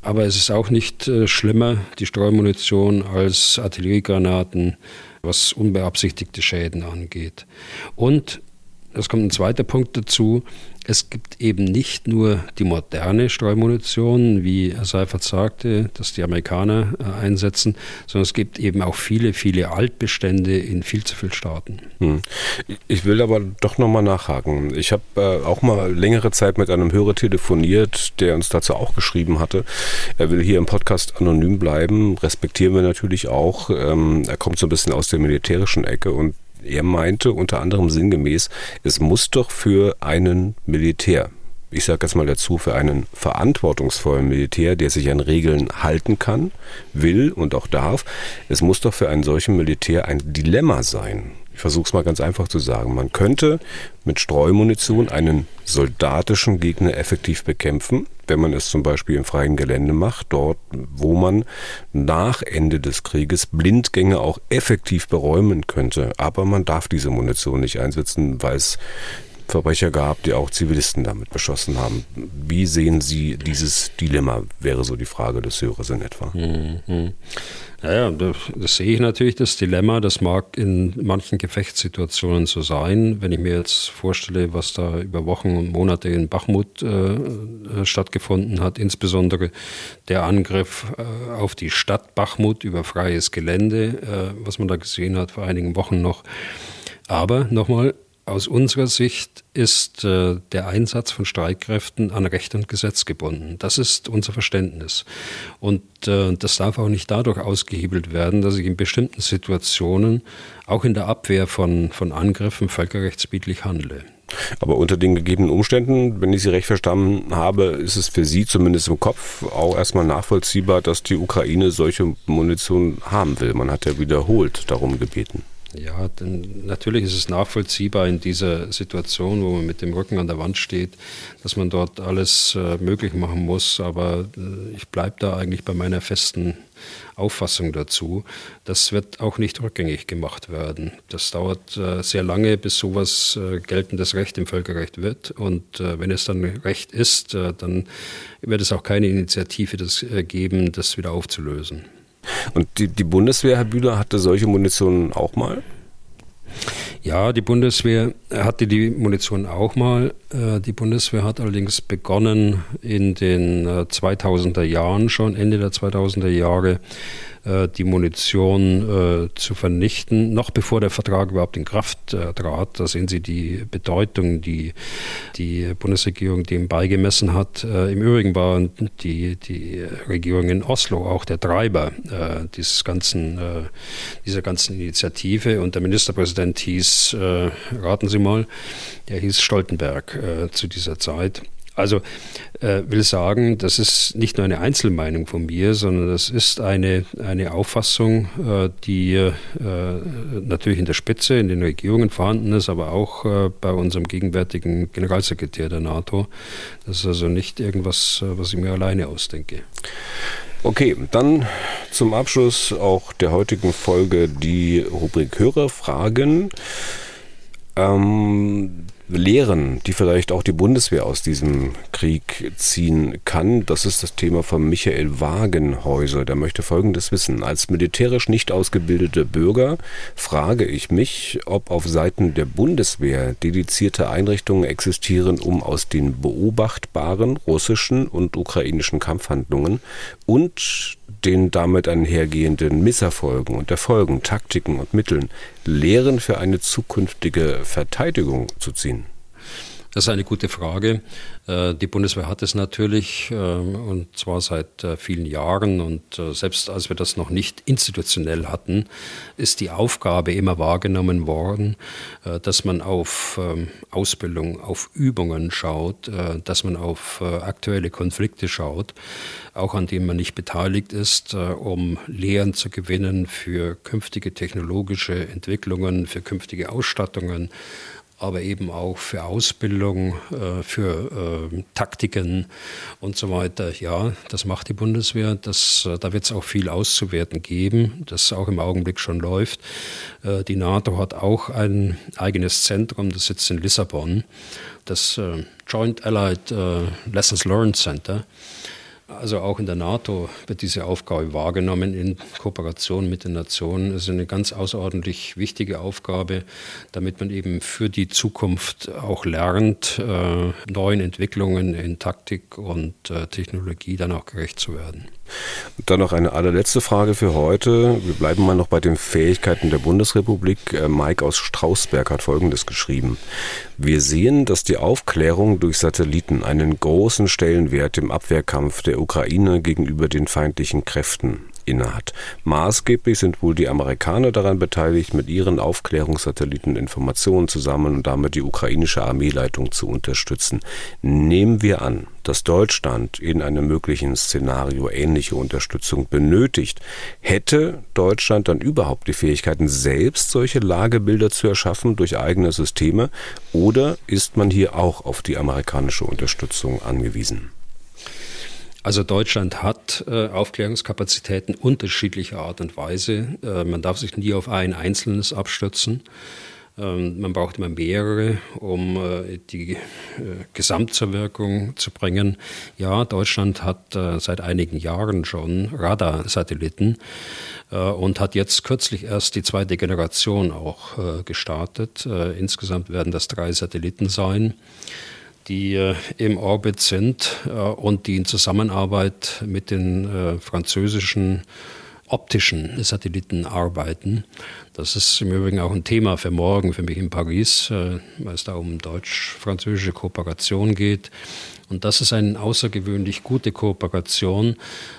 aber es ist auch nicht äh, schlimmer, die Streumunition, als Artilleriegranaten, was unbeabsichtigte Schäden angeht. Und es kommt ein zweiter Punkt dazu. Es gibt eben nicht nur die moderne Streumunition, wie Seifert sagte, dass die Amerikaner äh, einsetzen, sondern es gibt eben auch viele, viele Altbestände in viel zu vielen Staaten. Hm. Ich will aber doch nochmal nachhaken. Ich habe äh, auch mal längere Zeit mit einem Hörer telefoniert, der uns dazu auch geschrieben hatte. Er will hier im Podcast anonym bleiben, respektieren wir natürlich auch. Ähm, er kommt so ein bisschen aus der militärischen Ecke und er meinte unter anderem sinngemäß, es muss doch für einen Militär, ich sage jetzt mal dazu, für einen verantwortungsvollen Militär, der sich an Regeln halten kann, will und auch darf, es muss doch für einen solchen Militär ein Dilemma sein. Ich versuche es mal ganz einfach zu sagen. Man könnte mit Streumunition einen soldatischen Gegner effektiv bekämpfen, wenn man es zum Beispiel im freien Gelände macht, dort, wo man nach Ende des Krieges Blindgänge auch effektiv beräumen könnte. Aber man darf diese Munition nicht einsetzen, weil es Verbrecher gab, die auch Zivilisten damit beschossen haben. Wie sehen Sie dieses Dilemma, wäre so die Frage des Hörers in etwa. Mhm. Naja, das, das, sehe ich natürlich, das Dilemma. Das mag in manchen Gefechtssituationen so sein. Wenn ich mir jetzt vorstelle, was da über Wochen und Monate in Bachmut äh, äh stattgefunden hat, insbesondere der Angriff äh, auf die Stadt Bachmut über freies Gelände, äh, was man da gesehen hat vor einigen Wochen noch. Aber nochmal, aus unserer Sicht ist äh, der Einsatz von Streitkräften an Recht und Gesetz gebunden. Das ist unser Verständnis. Und äh, das darf auch nicht dadurch ausgehebelt werden, dass ich in bestimmten Situationen, auch in der Abwehr von, von Angriffen, völkerrechtswidrig handle. Aber unter den gegebenen Umständen, wenn ich Sie recht verstanden habe, ist es für Sie zumindest im Kopf auch erstmal nachvollziehbar, dass die Ukraine solche Munition haben will. Man hat ja wiederholt darum gebeten. Ja, denn natürlich ist es nachvollziehbar in dieser Situation, wo man mit dem Rücken an der Wand steht, dass man dort alles äh, möglich machen muss. Aber äh, ich bleibe da eigentlich bei meiner festen Auffassung dazu. Das wird auch nicht rückgängig gemacht werden. Das dauert äh, sehr lange, bis sowas äh, geltendes Recht im Völkerrecht wird. Und äh, wenn es dann Recht ist, äh, dann wird es auch keine Initiative das, geben, das wieder aufzulösen. Und die, die Bundeswehr, Herr Bühler, hatte solche Munition auch mal? Ja, die Bundeswehr hatte die Munition auch mal. Äh, die Bundeswehr hat allerdings begonnen in den 2000er äh, Jahren schon, Ende der 2000er Jahre, die Munition äh, zu vernichten, noch bevor der Vertrag überhaupt in Kraft äh, trat. Da sehen Sie die Bedeutung, die die Bundesregierung dem beigemessen hat. Im Übrigen war die, die Regierung in Oslo auch der Treiber dieses ganzen, dieser ganzen Initiative und der Ministerpräsident hieß, raten Sie mal, der hieß Stoltenberg zu dieser Zeit. Also äh, will sagen, das ist nicht nur eine Einzelmeinung von mir, sondern das ist eine, eine Auffassung, äh, die äh, natürlich in der Spitze, in den Regierungen vorhanden ist, aber auch äh, bei unserem gegenwärtigen Generalsekretär der NATO. Das ist also nicht irgendwas, äh, was ich mir alleine ausdenke. Okay, dann zum Abschluss auch der heutigen Folge die Rubrik Hörerfragen. Ähm, Lehren, die vielleicht auch die Bundeswehr aus diesem Krieg ziehen kann. Das ist das Thema von Michael Wagenhäuser. Der möchte Folgendes wissen. Als militärisch nicht ausgebildete Bürger frage ich mich, ob auf Seiten der Bundeswehr dedizierte Einrichtungen existieren, um aus den beobachtbaren russischen und ukrainischen Kampfhandlungen und den damit einhergehenden Misserfolgen und Erfolgen, Taktiken und Mitteln Lehren für eine zukünftige Verteidigung zu ziehen? Das ist eine gute Frage. Äh, die Bundeswehr hat es natürlich äh, und zwar seit äh, vielen Jahren und selbst als wir das noch nicht institutionell hatten, ist die Aufgabe immer wahrgenommen worden, dass man auf ähm, Ausbildung, auf Übungen schaut, dass man auf aktuelle Konflikte schaut, auch an denen man nicht beteiligt ist, um Lehren zu gewinnen für künftige technologische Entwicklungen, für künftige Ausstattungen aber eben auch für Ausbildung, äh, für äh, Taktiken und so weiter. Ja, das macht die Bundeswehr. Das, äh, da wird es auch viel auszuwerten geben, das auch im Augenblick schon läuft. Die NATO hat auch ein eigenes Zentrum, das sitzt in Lissabon, das Joint Allied Lessons Learned Center. Also auch in der NATO wird diese Aufgabe wahrgenommen in Kooperation mit den Nationen. Es ist eine ganz außerordentlich wichtige Aufgabe, damit man eben für die Zukunft auch lernt, äh, neuen Entwicklungen in Taktik und äh, Technologie dann auch gerecht zu werden. Und dann noch eine allerletzte Frage für heute. Wir bleiben mal noch bei den Fähigkeiten der Bundesrepublik. Äh, Mike aus Strausberg hat Folgendes geschrieben. Wir sehen, dass die Aufklärung durch Satelliten einen großen Stellenwert im Abwehrkampf der Ukraine gegenüber den feindlichen Kräften innehat. Maßgeblich sind wohl die Amerikaner daran beteiligt, mit ihren Aufklärungssatelliten Informationen zu sammeln und damit die ukrainische Armeeleitung zu unterstützen. Nehmen wir an, dass Deutschland in einem möglichen Szenario ähnliche Unterstützung benötigt, hätte Deutschland dann überhaupt die Fähigkeiten, selbst solche Lagebilder zu erschaffen durch eigene Systeme, oder ist man hier auch auf die amerikanische Unterstützung angewiesen? Also Deutschland hat äh, Aufklärungskapazitäten unterschiedlicher Art und Weise. Äh, man darf sich nie auf ein einzelnes abstützen. Ähm, man braucht immer mehrere, um äh, die äh, Gesamt zu bringen. Ja, Deutschland hat äh, seit einigen Jahren schon Radarsatelliten und hat jetzt kürzlich erst die zweite Generation auch gestartet. insgesamt werden das drei Satelliten sein die äh, im Orbit sind äh, und die in Zusammenarbeit mit den äh, französischen optischen Satelliten arbeiten. Das ist im Übrigen auch ein Thema für morgen für mich in Paris, weil es da um deutsch-französische Kooperation geht. Und das ist eine außergewöhnlich gute Kooperation,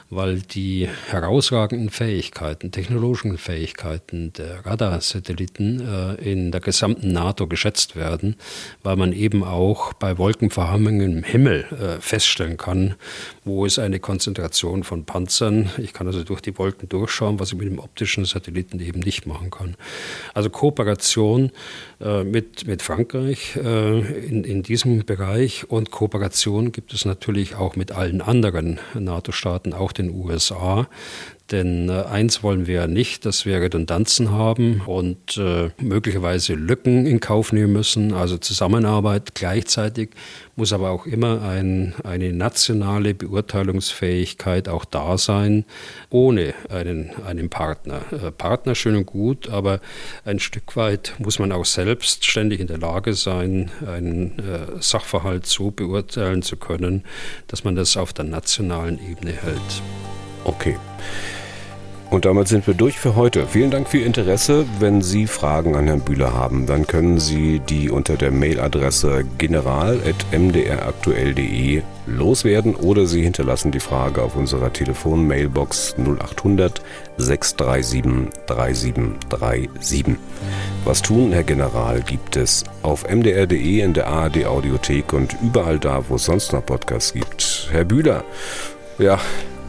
weil die herausragenden Fähigkeiten, technologischen Fähigkeiten der Radarsatelliten äh, in der gesamten NATO geschätzt werden, weil man eben auch bei Wolkenverhammungen im Himmel äh, feststellen kann, wo ist eine Konzentration von Panzern. Ich kann also durch die Wolken durchschauen, was ich mit dem optischen Satelliten eben nicht machen kann. Also Kooperation äh, mit, mit Frankreich äh, in, in diesem Bereich und Kooperation gibt es natürlich auch mit allen anderen NATO-Staaten, auch den USA. Denn äh, eins wollen wir ja nicht, dass wir Redundanzen haben und äh, möglicherweise Lücken in Kauf nehmen müssen, also Zusammenarbeit. Gleichzeitig muss aber auch immer ein, eine nationale Beurteilungsfähigkeit auch da sein, ohne einen, einen Partner. Äh, Partner schön und gut, aber ein Stück weit muss man auch selbst ständig in der Lage sein, einen Sachverhalt so beurteilen zu können, dass man das auf der nationalen Ebene hält. Okay. Und damit sind wir durch für heute. Vielen Dank für Ihr Interesse. Wenn Sie Fragen an Herrn Bühler haben, dann können Sie die unter der Mailadresse general.mdraktuell.de loswerden oder Sie hinterlassen die Frage auf unserer Telefon-Mailbox 0800 637 3737. Was tun, Herr General, gibt es auf mdr.de, in der ARD Audiothek und überall da, wo es sonst noch Podcasts gibt. Herr Bühler, ja,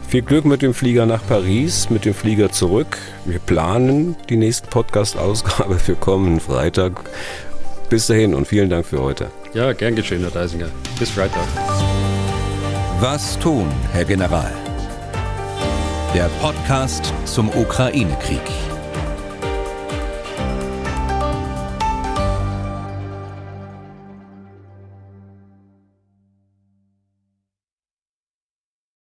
viel Glück mit dem Flieger nach Paris, mit dem Flieger zurück. Wir planen die nächste Podcast-Ausgabe für kommenden Freitag. Bis dahin und vielen Dank für heute. Ja, gern geschehen, Herr Deisinger. Bis Freitag. Was tun, Herr General? Der Podcast zum Ukraine-Krieg.